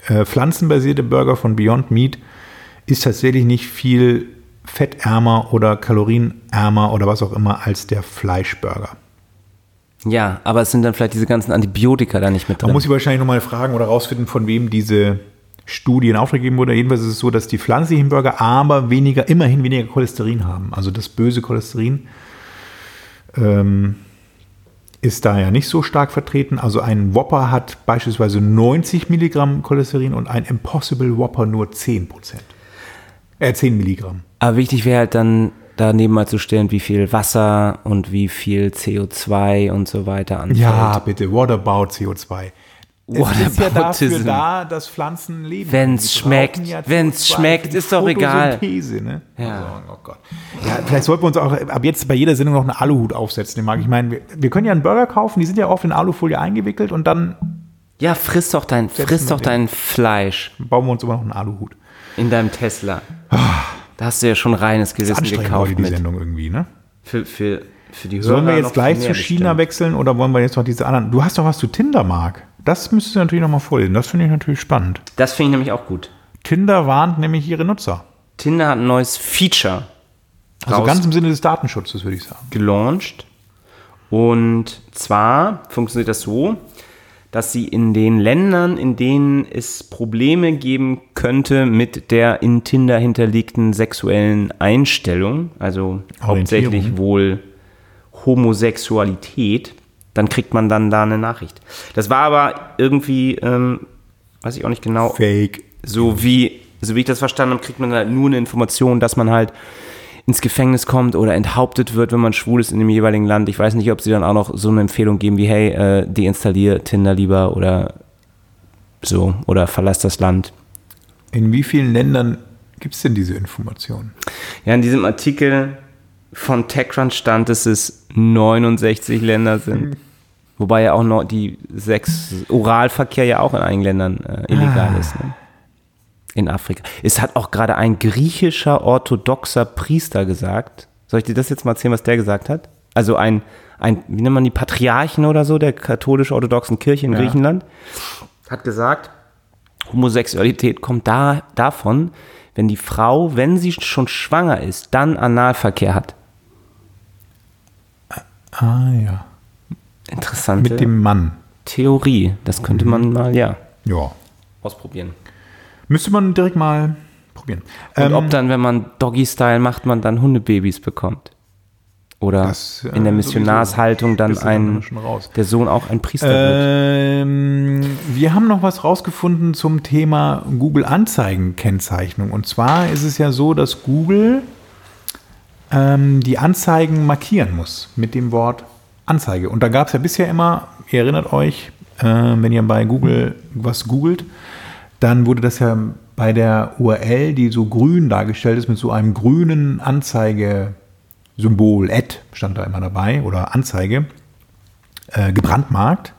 äh, pflanzenbasierte Burger von Beyond Meat ist tatsächlich nicht viel fettärmer oder kalorienärmer oder was auch immer als der Fleischburger. ja, aber es sind dann vielleicht diese ganzen Antibiotika da nicht mit Man drin. muss ich wahrscheinlich nochmal fragen oder rausfinden, von wem diese Studie in Auftrag gegeben wurde. Jedenfalls ist es so, dass die pflanzlichen Burger aber weniger, immerhin weniger Cholesterin haben. Also das böse Cholesterin ähm, ist da ja nicht so stark vertreten. Also ein Whopper hat beispielsweise 90 Milligramm Cholesterin und ein Impossible Whopper nur 10 Prozent. Äh, 10 Milligramm. Aber wichtig wäre halt dann daneben mal zu stellen, wie viel Wasser und wie viel CO2 und so weiter anfällt. Ja, bitte. What about CO2? What es ist ja dafür da, dass Pflanzen leben. Wenn's schmeckt, ja wenn's CO2 schmeckt, ist doch egal. Ne? Ja. Also, oh Gott. Ja, vielleicht sollten wir uns auch ab jetzt bei jeder Sendung noch einen Aluhut aufsetzen. Den mag ich meine, wir, wir können ja einen Burger kaufen, die sind ja oft in Alufolie eingewickelt und dann Ja, friss doch dein, friss doch dein Fleisch bauen wir uns immer noch einen Aluhut. in deinem Tesla. Da hast du ja schon reines Gewissen gekauft heute die mit. Sendung irgendwie, ne? Für, für, für die Hörer Sollen wir jetzt gleich zu China bestimmt. wechseln oder wollen wir jetzt noch diese anderen? Du hast doch was zu Tinder, Marc. Das müsstest du natürlich noch mal vorlesen. Das finde ich natürlich spannend. Das finde ich nämlich auch gut. Tinder warnt nämlich ihre Nutzer. Tinder hat ein neues Feature Also ganz im Sinne des Datenschutzes, würde ich sagen. gelauncht. Und zwar funktioniert das so, dass sie in den Ländern, in denen es Probleme geben könnte mit der in Tinder hinterlegten sexuellen Einstellung, also hauptsächlich wohl Homosexualität, dann kriegt man dann da eine Nachricht. Das war aber irgendwie, ähm, weiß ich auch nicht genau, Fake. so wie, so wie ich das verstanden habe, kriegt man halt nur eine Information, dass man halt ins Gefängnis kommt oder enthauptet wird, wenn man schwul ist in dem jeweiligen Land. Ich weiß nicht, ob sie dann auch noch so eine Empfehlung geben wie, hey, äh, deinstallier Tinder lieber oder so oder verlass das Land. In wie vielen Ländern gibt es denn diese Informationen? Ja, in diesem Artikel von TechCrunch stand, dass es 69 Länder sind. Wobei ja auch noch die sechs Oralverkehr ja auch in einigen Ländern äh, illegal ist. Ne? In Afrika. Es hat auch gerade ein griechischer orthodoxer Priester gesagt. Soll ich dir das jetzt mal erzählen, was der gesagt hat? Also ein, ein wie nennt man die Patriarchen oder so der katholisch-orthodoxen Kirche in Ja. Griechenland hat gesagt, Homosexualität kommt da, davon, wenn die Frau, wenn sie schon schwanger ist, dann Analverkehr hat. Ah ja. Interessante Mit dem Mann. Theorie. Das könnte man mal, ja, Ja. ausprobieren. Müsste man direkt mal probieren. Und Ähm, ob dann, wenn man Doggy-Style macht, man dann Hundebabys bekommt. Oder Das, äh, in der Missionarshaltung dann ein, der Sohn auch ein Priester Äh, wird. Ähm, wir haben noch was rausgefunden zum Thema Google Anzeigen-Kennzeichnung. Und zwar ist es ja so, dass Google ähm, die Anzeigen markieren muss mit dem Wort Anzeige. Und da gab es ja bisher immer, ihr erinnert euch, äh, wenn ihr bei Google was googelt, dann wurde das ja bei der URL, die so grün dargestellt ist, mit so einem grünen Anzeigesymbol, Ad stand da immer dabei, oder Anzeige, äh, gebrandmarkt.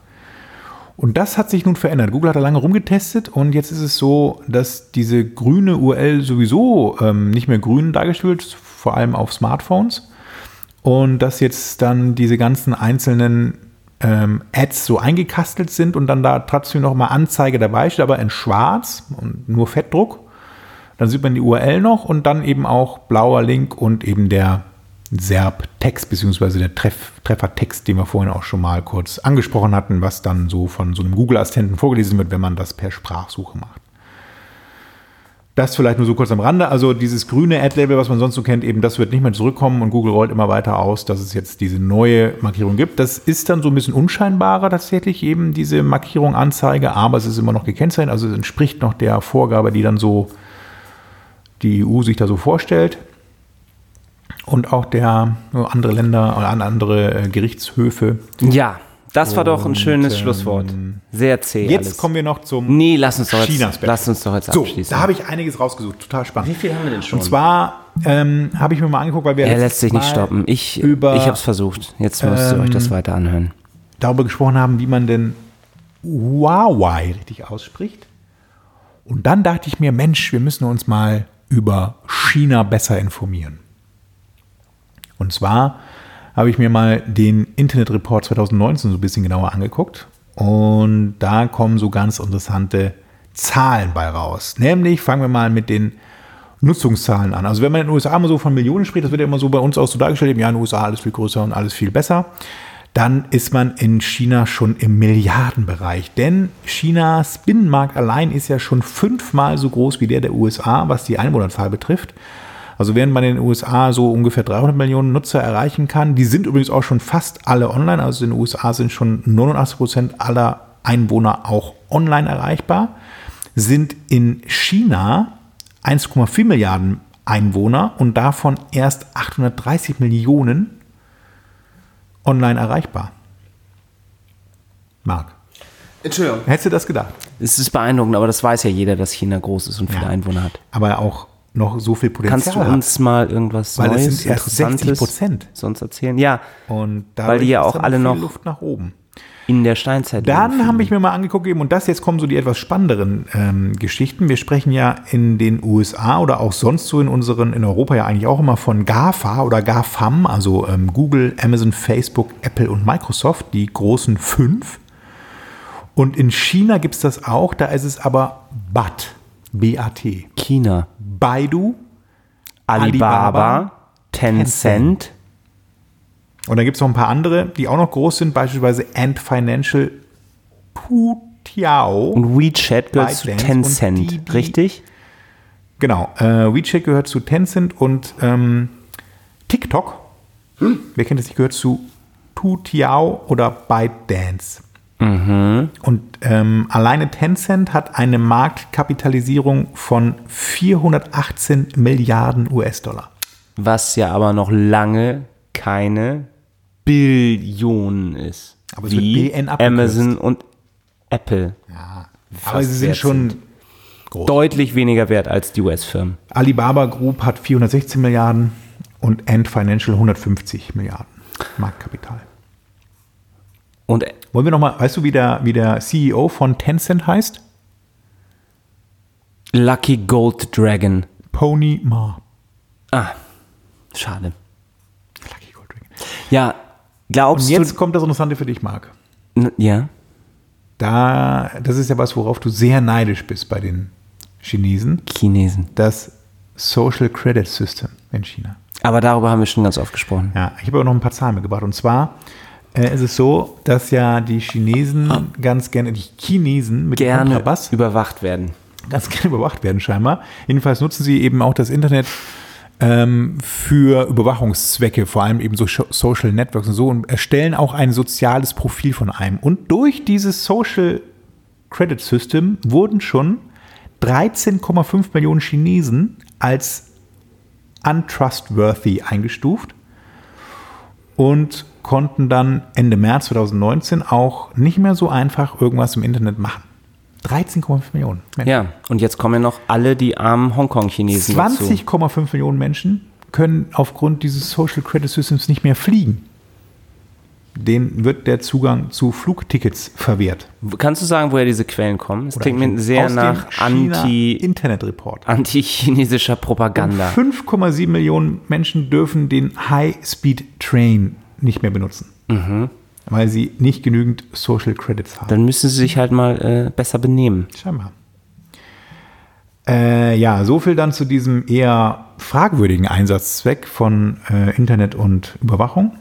Und das hat sich nun verändert. Google hat da lange rumgetestet und jetzt ist es so, dass diese grüne URL sowieso ähm, nicht mehr grün dargestellt wird, vor allem auf Smartphones. Und dass jetzt dann diese ganzen einzelnen ähm, Ads so eingekastelt sind und dann da trotzdem noch mal Anzeige dabei steht, aber in schwarz und nur Fettdruck. Dann sieht man die URL noch und dann eben auch blauer Link und eben der SERP-Text, beziehungsweise der Treff Treffertext, den wir vorhin auch schon mal kurz angesprochen hatten, was dann so von so einem Google-Assistenten vorgelesen wird, wenn man das per Sprachsuche macht. Das vielleicht nur so kurz am Rande. Also dieses grüne Ad-Label, was man sonst so kennt, eben das wird nicht mehr zurückkommen und Google rollt immer weiter aus, dass es jetzt diese neue Markierung gibt. Das ist dann so ein bisschen unscheinbarer tatsächlich eben diese Markierung Anzeige, aber es ist immer noch gekennzeichnet, also es entspricht noch der Vorgabe, die dann so die EU sich da so vorstellt. Und auch der andere Länder oder andere äh, Gerichtshöfe. Ja, das war doch ein Und, schönes ähm, Schlusswort. Sehr zäh Jetzt alles. kommen wir noch zum Nee, lass uns doch jetzt, lass uns doch jetzt So, abschließen. da habe ich einiges rausgesucht, total spannend. Wie viel haben wir denn schon? Und zwar ähm, habe ich mir mal angeguckt, weil wir er lässt sich nicht stoppen. Ich, über- ich habe es versucht. Jetzt müsst ihr Ähm, euch das weiter anhören. darüber gesprochen haben, wie man denn Huawei richtig ausspricht. Und dann dachte ich mir, Mensch, wir müssen uns mal über China besser informieren. Und zwar habe ich mir mal den Internetreport 2019 so ein bisschen genauer angeguckt. Und da kommen so ganz interessante Zahlen bei raus. Nämlich fangen wir mal mit den Nutzungszahlen an. Also wenn man in den USA immer so von Millionen spricht, das wird ja immer so bei uns auch so dargestellt, ja, in den USA alles viel größer und alles viel besser, dann ist man in China schon im Milliardenbereich. Denn Chinas Binnenmarkt allein ist ja schon fünfmal so groß wie der der USA, was die Einwohnerzahl betrifft. Also während man in den USA so ungefähr 300 Millionen Nutzer erreichen kann, die sind übrigens auch schon fast alle online. Also in den USA sind schon 89 Prozent aller Einwohner auch online erreichbar, sind in China 1,4 Milliarden Einwohner und davon erst 830 Millionen online erreichbar. Marc, Entschuldigung. hättest du das gedacht? Es ist beeindruckend, aber das weiß ja jeder, dass China groß ist und viele Ja. Einwohner hat. Aber auch noch so viel Potenzial Kannst du hat. uns mal irgendwas Weil es Neues, sind erst 60 Interessantes Prozent. sonst erzählen? Ja, Und Weil die ja auch alle noch- Luft nach oben. in der Steinzeit. Dann habe ich mir mal angeguckt eben, und das jetzt kommen so die etwas spannenderen ähm, Geschichten. Wir sprechen ja in den USA oder auch sonst so in unseren, in Europa ja eigentlich auch immer von GAFA oder GAFAM, also ähm, Google, Amazon, Facebook, Apple und Microsoft, die großen fünf. Und in China gibt es das auch, da ist es aber BAT, B-A-T. China, Baidu, Alibaba, Alibaba, Tencent, Und dann gibt es noch ein paar andere, die auch noch groß sind, beispielsweise Ant Financial, Putiao. und WeChat gehört zu Tencent, Didi. richtig? Genau, äh, WeChat gehört zu Tencent und ähm, TikTok, wer kennt das nicht, gehört zu Putiao oder ByteDance. Und ähm, alleine Tencent hat eine Marktkapitalisierung von 418 Milliarden US-Dollar. Was ja aber noch lange keine Billionen ist. Aber es wird wie BN abgekürzt. Amazon und Apple. Aber Was sie sind schon sind. Deutlich weniger wert als die US-Firmen. Alibaba Group hat 416 Milliarden und Ant Financial 150 Milliarden Marktkapital. Und Wollen wir nochmal, weißt du, wie der, wie der CEO von Tencent heißt? Lucky Gold Dragon. Pony Ma. Ah, schade. Lucky Gold Dragon. Ja, Und glaubst jetzt kommt das Interessante für dich, Marc. du... Ja? Da, das ist ja was, worauf du sehr neidisch bist bei den Chinesen. Chinesen. Das Social Credit System in China. Aber darüber haben wir schon ganz oft gesprochen. Ja, ich habe aber noch ein paar Zahlen mitgebracht. Und zwar äh, ist es so, dass ja die Chinesen ganz gerne, die Chinesen mit Ah. Gerne Kontrabass überwacht werden. ganz gerne überwacht werden scheinbar. Jedenfalls nutzen sie eben auch das Internet ähm, für Überwachungszwecke, vor allem eben so Social Networks und so und erstellen auch ein soziales Profil von einem. Und durch dieses Social Credit System wurden schon 13,5 Millionen Chinesen als untrustworthy eingestuft und konnten dann Ende März 2019 auch nicht mehr so einfach irgendwas im Internet machen. 13,5 Millionen Menschen. Ja, und jetzt kommen ja noch alle die armen Hongkong-Chinesen dazu. 20,5 Millionen Menschen können aufgrund dieses Social Credit Systems nicht mehr fliegen. Denen wird der Zugang zu Flugtickets verwehrt. Kannst du sagen, woher diese Quellen kommen? Es klingt mir sehr nach anti, Internet Report. anti-chinesischer Propaganda. 5,7 Millionen Menschen dürfen den High-Speed Train nicht mehr benutzen, Mhm. weil sie nicht genügend Social Credits haben. Dann müssen sie sich halt mal äh, besser benehmen. Scheinbar. Äh, ja, so viel dann zu diesem eher fragwürdigen Einsatzzweck von äh, Internet und Überwachung.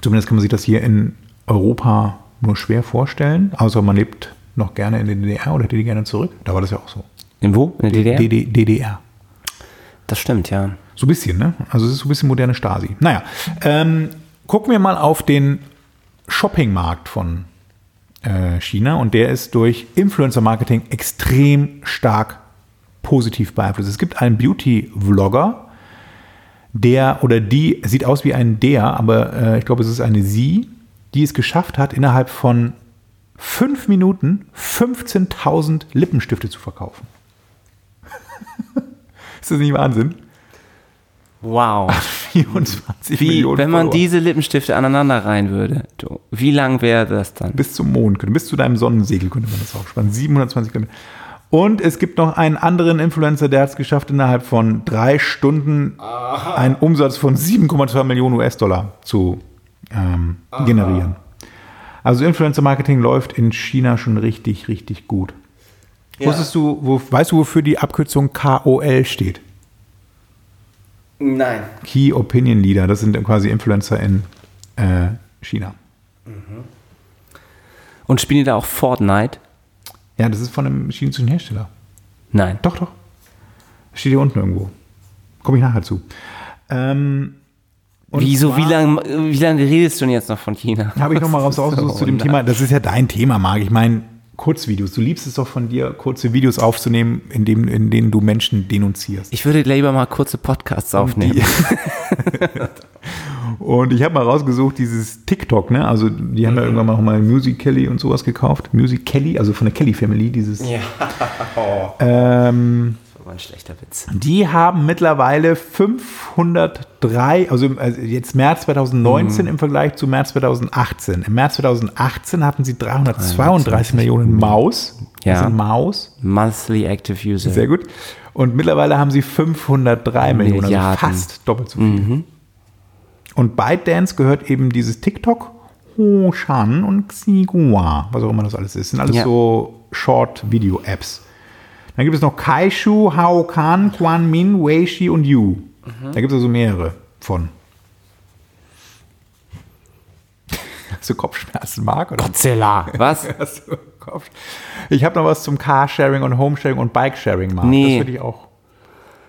Zumindest kann man sich das hier in Europa nur schwer vorstellen, außer man lebt noch gerne in der DDR oder die gerne zurück. Da war das ja auch so. In wo? In der DDR? DD DDR. Das stimmt, ja. So ein bisschen, ne? Also es ist so ein bisschen moderne Stasi. Naja, ähm, gucken wir mal auf den Shoppingmarkt von äh, China und der ist durch Influencer-Marketing extrem stark positiv beeinflusst. Es gibt einen Beauty-Vlogger, der oder die sieht aus wie ein der, aber äh, ich glaube, es ist eine sie, die es geschafft hat, innerhalb von fünf Minuten 15.000 Lippenstifte zu verkaufen. ist das nicht Wahnsinn? Wow. 24 Wie, Millionen wenn man Follower. diese Lippenstifte aneinander rein würde, du, wie lang wäre das dann? bis zum Mond, könnte, bis zu deinem Sonnensegel könnte man das aufspannen. 720 Kilometer. Und es gibt noch einen anderen Influencer, der hat es geschafft, innerhalb von drei Stunden einen Umsatz von 7,2 Millionen US-Dollar zu ähm, generieren. Also Influencer-Marketing läuft in China schon richtig, richtig gut. Wusstest du, wo, weißt du, wofür die Abkürzung KOL steht? Nein. Key Opinion Leader, das sind quasi Influencer in äh, China. Und spielen die da auch Fortnite? Ja, das ist von einem chinesischen Hersteller. Nein. Doch, doch. Das steht hier unten irgendwo. Komme ich nachher zu. Ähm, Wieso, wie zwar lange wie lang redest du denn jetzt noch von China? Habe ich noch mal raus ausgesucht zu dem Thema. Das ist ja dein Thema, Marc. Ich meine, Kurzvideos. Du liebst es doch von dir, kurze Videos aufzunehmen, in, dem, in denen du Menschen denunzierst. Ich würde lieber mal kurze Podcasts aufnehmen. Und ich habe mal rausgesucht, dieses TikTok, ne? Also die haben ja irgendwann mal, mal Music Kelly und sowas gekauft. Music Kelly, also von der Kelly Family, dieses. Ja. Ähm, Das war ein schlechter Witz. die haben mittlerweile 503, also also jetzt März 2019 im Vergleich zu März 2018. Im März 2018 hatten sie 332 Millionen Maus. Das Ja. sind Maus. Monthly Active User. Sehr gut. Und mittlerweile haben sie 503 Millionen, also fast doppelt so viel. Und ByteDance gehört eben dieses TikTok, Hoshan und Xigua, was auch immer das alles ist. sind alles Ja. so Short-Video-Apps. Dann gibt es noch Kaishu, Haokan, Quanmin, Weishi und Yu. Da gibt es also mehrere von. Hast du Kopfschmerzen, Marc? Oder? Godzilla. Was? Ich habe noch was zum Carsharing und Homesharing und Bikesharing, Marc. Nee. Das finde ich auch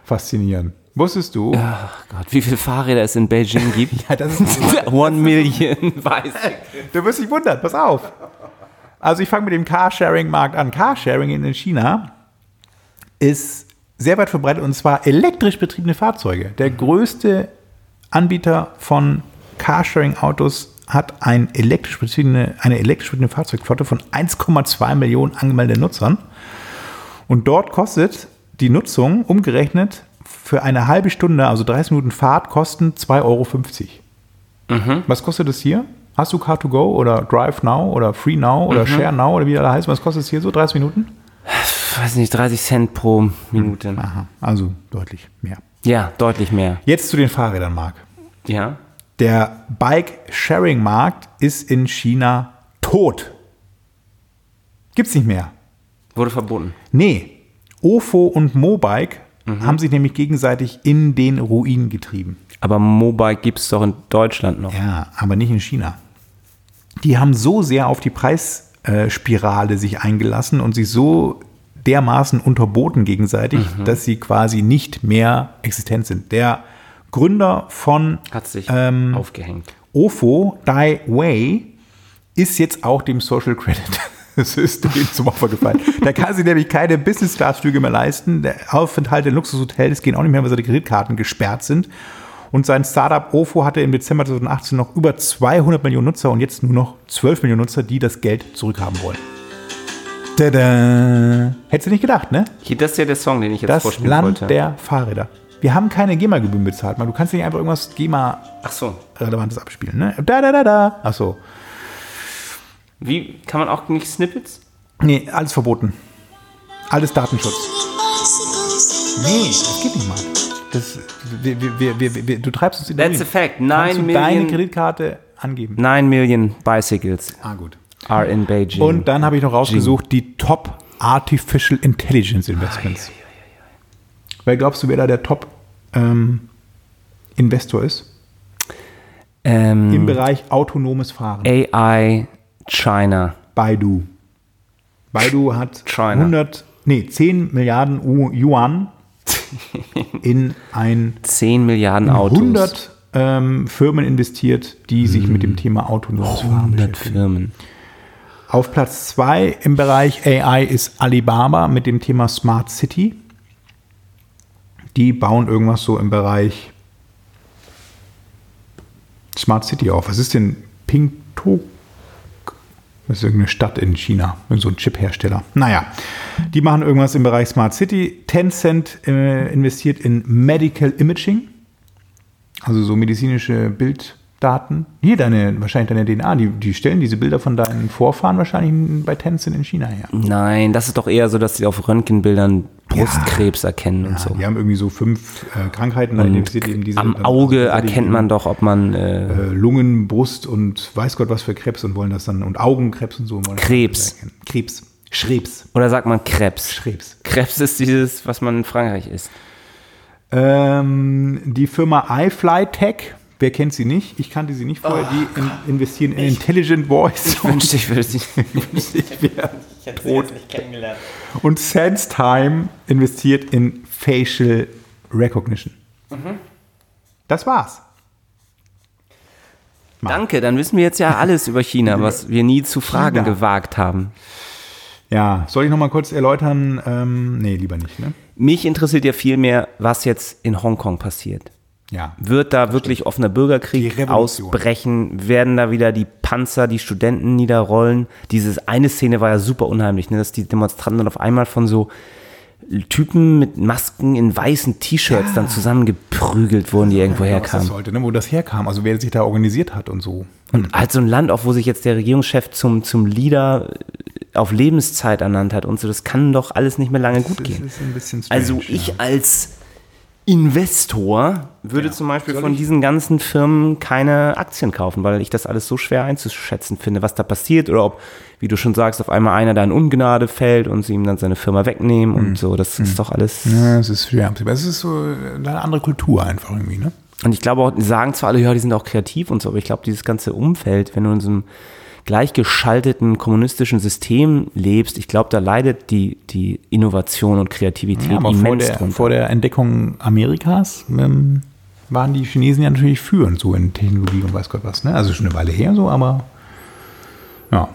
faszinierend. Wusstest du? Ach Gott, wie viele Fahrräder es in Beijing gibt? Ja, das ist One Million, weiß ich. Du wirst dich wundern, pass auf. Also ich fange mit dem Carsharing-Markt an. Carsharing in China ist sehr weit verbreitet und zwar elektrisch betriebene Fahrzeuge. Der größte Anbieter von Carsharing-Autos hat ein elektrisch betriebene, eine elektrisch betriebene Fahrzeugflotte von 1,2 Millionen angemeldeten Nutzern. Und dort kostet die Nutzung umgerechnet für eine halbe Stunde, also 30 Minuten Fahrt, kosten 2,50 Euro. Was kostet das hier? Hast du Car2Go oder Drive Now oder Free Now oder Share Now oder wie alle heißen? Was kostet es hier so? 30 Minuten? Ich weiß nicht, 30 Cent pro Minute. Aha, also deutlich mehr. Ja, deutlich mehr. Jetzt zu den Fahrrädern, Marc. Ja. Der Bike-Sharing-Markt ist in China tot. Gibt's nicht mehr. Wurde verboten. Nee, Ofo und Mobike haben sich nämlich gegenseitig in den Ruin getrieben. Aber Mobike gibt es doch in Deutschland noch. Ja, aber nicht in China. Die haben so sehr auf die Preisspirale sich eingelassen und sich so dermaßen unterboten gegenseitig, dass sie quasi nicht mehr existent sind. Der Gründer von Hat sich Ähm, aufgehängt. Ofo, Dai Wei, ist jetzt auch dem Social Credit System zum Opfer gefallen. Da kann sie nämlich keine Business-Class-Flüge mehr leisten. Der Aufenthalt in Luxushotels gehen auch nicht mehr, weil seine Kreditkarten gesperrt sind. Und sein Startup Ofo hatte im Dezember 2018 noch über 200 Millionen Nutzer und jetzt nur noch 12 Millionen Nutzer, die das Geld zurückhaben wollen. Tada! Hättest du nicht gedacht, ne? Hier, das ist ja der Song, den ich jetzt Das vorspielen Land wollte. der Fahrräder. Wir haben keine GEMA-Gebühren bezahlt. Man, Du kannst nicht einfach irgendwas GEMA Ach so. abspielen, ne? Da, da, da, da. Ach so. Wie, kann man auch nicht Snippets? Nee, alles verboten. Alles Datenschutz. Nee, das geht nicht mal. Das, wir, wir, wir, wir, du treibst uns in That's a fact. Kannst du 9 deine Million, Kreditkarte angeben? 9 Million Bicycles Ah, gut. are in Beijing. Und dann habe ich noch rausgesucht, die Top Artificial Intelligence Investments. Wer glaubst du, wer da der Top ähm, Investor ist? Im ähm, Bereich autonomes Fahren. AI China. Baidu. Baidu hat China. 100, nee, 10 Milliarden Yuan in ein 10 Milliarden Autos. 100 ähm, Firmen investiert, die sich mit dem Thema autonomes Fahren 100 beschäftigen. Firmen. Auf Platz 2 im Bereich AI ist Alibaba mit dem Thema Smart City. Die bauen irgendwas so im Bereich Smart City auf. Was ist denn Pingtok? Das ist irgendeine Stadt in China, so ein Chip-Hersteller. Naja, die machen irgendwas im Bereich Smart City. Tencent äh, investiert in Medical Imaging, also so medizinische Bilddaten. Hier deine, wahrscheinlich deine DNA, die, die stellen diese Bilder von deinen Vorfahren wahrscheinlich bei Tencent in China her. Nein, das ist doch eher so, dass sie auf Röntgenbildern Brustkrebs erkennen und Ja, so. Die haben irgendwie so fünf äh, Krankheiten, eben diese. Am Auge also erkennt man doch, ob man äh, äh, Lungen, Brust und weiß Gott was für Krebs und wollen das dann und Augenkrebs und so. und Krebs. Krebs. Schrebs. oder sagt man Krebs? Krebs. Krebs ist dieses, was man in Frankreich isst. Ähm, die Firma iFlyTech, wer kennt sie nicht? Ich kannte sie nicht vorher. die in, investieren in Intelligent Voice Ich wünschte, ich würde sie. ich wäre tot. Und SenseTime investiert in Facial Recognition. Das war's. Danke, dann wissen wir jetzt ja alles über China, was wir nie zu fragen China. gewagt haben. Ja, soll ich noch mal kurz erläutern? Ähm, nee, lieber nicht, ne? Mich interessiert ja viel mehr, was jetzt in Hongkong passiert. Ja. Wird da wirklich offener Die Bürgerkrieg ausbrechen? Werden da wieder die Panzer, die Studenten niederrollen? Diese eine Szene war ja super unheimlich, ne? dass die Demonstranten dann auf einmal von so Typen mit Masken in weißen T-Shirts dann zusammengeprügelt wurden, die irgendwo das herkamen. sollte, ne? Wo das herkam, also wer sich da organisiert hat und so. Und halt so ein Land, auch wo sich jetzt der Regierungschef zum, zum Leader äh, auf Lebenszeit ernannt hat und so, das kann doch alles nicht mehr lange gut Das gehen. strange, Also ich ja. als Investor würde Ja. zum Beispiel Soll von ich- diesen ganzen Firmen keine Aktien kaufen, weil ich das alles so schwer einzuschätzen finde, was da passiert oder ob, wie du schon sagst, auf einmal einer da in Ungnade fällt und sie ihm dann seine Firma wegnehmen und so. Das ist doch alles. Mhm. Ja, es ist schwer. Es ist so eine andere Kultur einfach irgendwie, ne? Und ich glaube auch, die sagen zwar alle, ja, die sind auch kreativ und so, aber ich glaube, dieses ganze Umfeld, wenn du in so einem gleichgeschalteten kommunistischen System lebst, ich glaube, da leidet die, die Innovation und Kreativität Ja, aber vor der, drunter. vor der Entdeckung Amerikas ähm, waren die Chinesen ja natürlich führend so in Technologie und weiß Gott was. Ne? Also schon eine Weile her so, aber ja.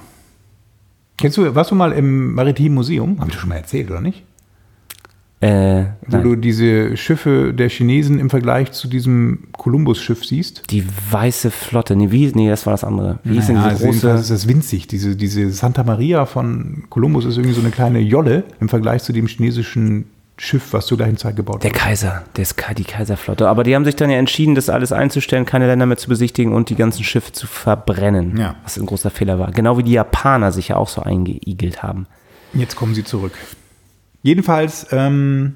Kennst du, warst du mal im Maritimen Museum? Habe ich dir schon mal erzählt, oder nicht? Äh, Wo du diese Schiffe der Chinesen im Vergleich zu diesem Columbus-Schiff siehst. Die weiße Flotte. Nee, wie, nee, das war das andere. Wie denn Naja, diese also jedenfalls große? ist das winzig. Diese, diese Santa Maria von Columbus ist irgendwie so eine kleine Jolle im Vergleich zu dem chinesischen Schiff, was zur gleichen Zeit gebaut Der wurde. Kaiser, der ist die Kaiserflotte. Aber die haben sich dann ja entschieden, das alles einzustellen, keine Länder mehr zu besichtigen und die ganzen Schiffe zu verbrennen. Ja. Was ein großer Fehler war. Genau wie die Japaner sich ja auch so eingeigelt haben. Jetzt kommen sie zurück. Jedenfalls, ähm,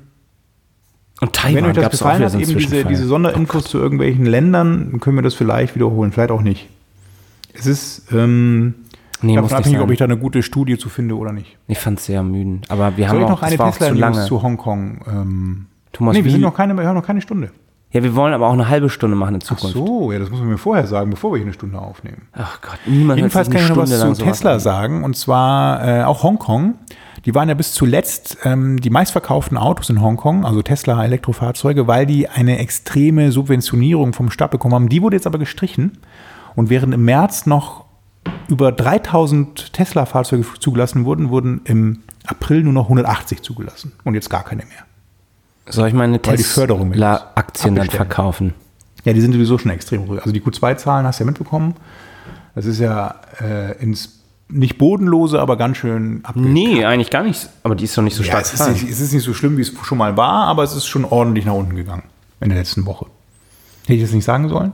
Und wenn Taiwan euch das gefallen hat, eben diese, diese Sonderinfos zu irgendwelchen Ländern, dann können wir das vielleicht wiederholen, vielleicht auch nicht. Es ist ähm, nee, davon abhängig, ob ich da eine gute Studie zu finde oder nicht. Ich fand es sehr müden. Aber wir Soll haben auch, noch eine zu Tesla-News zu Hongkong? Ähm, Thomas, nee, wir sind noch keine, wir haben noch keine Stunde. Ja, wir wollen aber auch eine halbe Stunde machen in Ach Zukunft. so, ja, das muss man mir vorher sagen, bevor wir hier eine Stunde aufnehmen. Ach Gott, niemand Jedenfalls kann ich noch was Stunde zu Tesla sagen und zwar äh, auch Hongkong. Die waren ja bis zuletzt ähm, die meistverkauften Autos in Hongkong, also Tesla Elektrofahrzeuge, weil die eine extreme Subventionierung vom Staat bekommen haben. Die wurde jetzt aber gestrichen und während im März noch über 3000 Tesla-Fahrzeuge zugelassen wurden, wurden im April nur noch 180 zugelassen und jetzt gar keine mehr. Soll ich meine. Tesla-Aktien dann verkaufen? Ja, die sind sowieso schon extrem ruhig. Also die Q2-Zahlen hast du ja mitbekommen. Das ist ja äh, ins nicht bodenlose, aber ganz schön abge Nee, eigentlich gar nicht. Aber die ist doch nicht so Ja, stark. es, ist nicht, es ist nicht so schlimm, wie es schon mal war, aber es ist schon ordentlich nach unten gegangen in der letzten Woche. Hätte ich das nicht sagen sollen?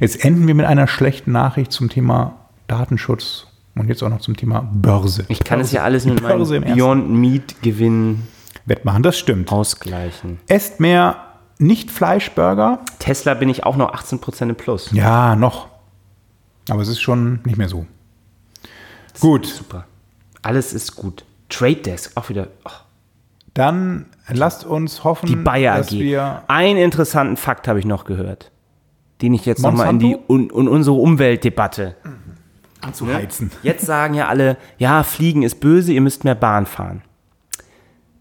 Jetzt enden wir mit einer schlechten Nachricht zum Thema Datenschutz und jetzt auch noch zum Thema Börse. ich kann es ja alles mit Börse meinem Beyond Meat Gewinn Wettmachen, das stimmt. ausgleichen. Esst mehr nicht Fleischburger. Tesla bin ich auch noch 18% im Plus. Ja, noch. Aber es ist schon nicht mehr so. Gut, Super. Alles ist gut. Trade Desk, auch wieder. Oh, dann lasst uns hoffen, die Bayer dass AG. wir Einen interessanten Fakt habe ich noch gehört. Den ich jetzt nochmal in, die, in unsere Umweltdebatte. anzuheizen. Jetzt sagen ja alle, ja, Fliegen ist böse, ihr müsst mehr Bahn fahren.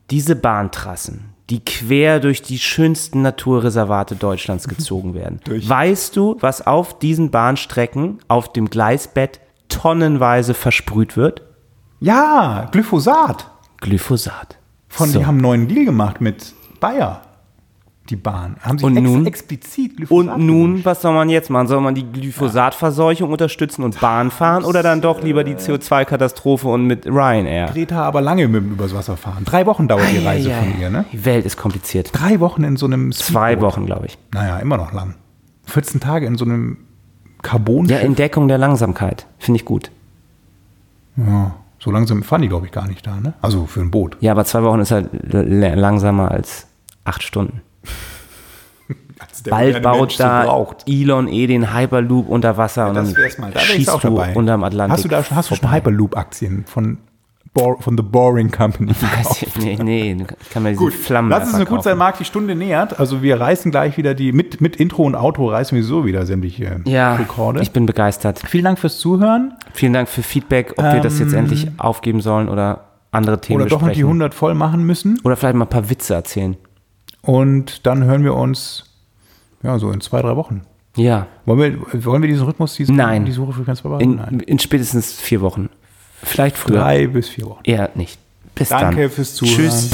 Diese Bahntrassen, die quer durch die schönsten Naturreservate Deutschlands gezogen werden. Weißt du, was auf diesen Bahnstrecken auf dem Gleisbett tonnenweise versprüht wird? Ja, Glyphosat. Glyphosat. Von, So. Die haben einen neuen Deal gemacht mit Bayer. Die Bahn. Haben sich Und ex nun? explizit Glyphosat Und nun, gewünscht. was soll man jetzt machen? Soll man die Glyphosatverseuchung unterstützen und Bahn fahren oder dann doch lieber die CO2-Katastrophe und mit Ryanair? Greta aber lange mit dem übers Wasser fahren. Drei Wochen dauert die Reise Eieiei. von ihr, ne? Die Welt ist kompliziert. Drei Wochen in so einem Zwei. Wochen, glaube ich. Naja, immer noch lang. 14 Tage in so einem Carbon. Ja, Entdeckung der Langsamkeit. Finde ich gut. ja, so langsam fahren die, glaube ich, gar nicht da, ne? Also für ein Boot. Ja, aber zwei Wochen ist halt langsamer als acht Stunden. Bald baut so da braucht. Elon eh den Hyperloop unter Wasser und Das dann mal. Da schießt auch du dabei. unterm Atlantik. Hast du da schon, hast du schon. Hyperloop-Aktien von, von The Boring Company? Weiß ich, nee, nee, ich kann mir diese Gut, Flammen lass es nur gut sein. Marc, die Stunde nähert. Also wir reißen gleich wieder die, mit, mit Intro und Outro reißen wir so wieder sämtliche Ja, Rekorde. ich bin begeistert. Vielen Dank fürs Zuhören. Vielen Dank für Feedback, ob wir das jetzt endlich aufgeben sollen oder andere Themen Ähm, Oder doch noch die besprechen. 100 voll machen müssen. Oder vielleicht mal ein paar Witze erzählen. Und dann hören wir uns Ja, so in zwei, drei Wochen. Ja. Wollen wir, wollen wir diesen Rhythmus, diese, Nein. die Suchefrequenz bewahren? In, in spätestens vier Wochen. Vielleicht früher. Drei bis vier Wochen. Eher nicht. Bis Danke dann. fürs Zuhören. Tschüss.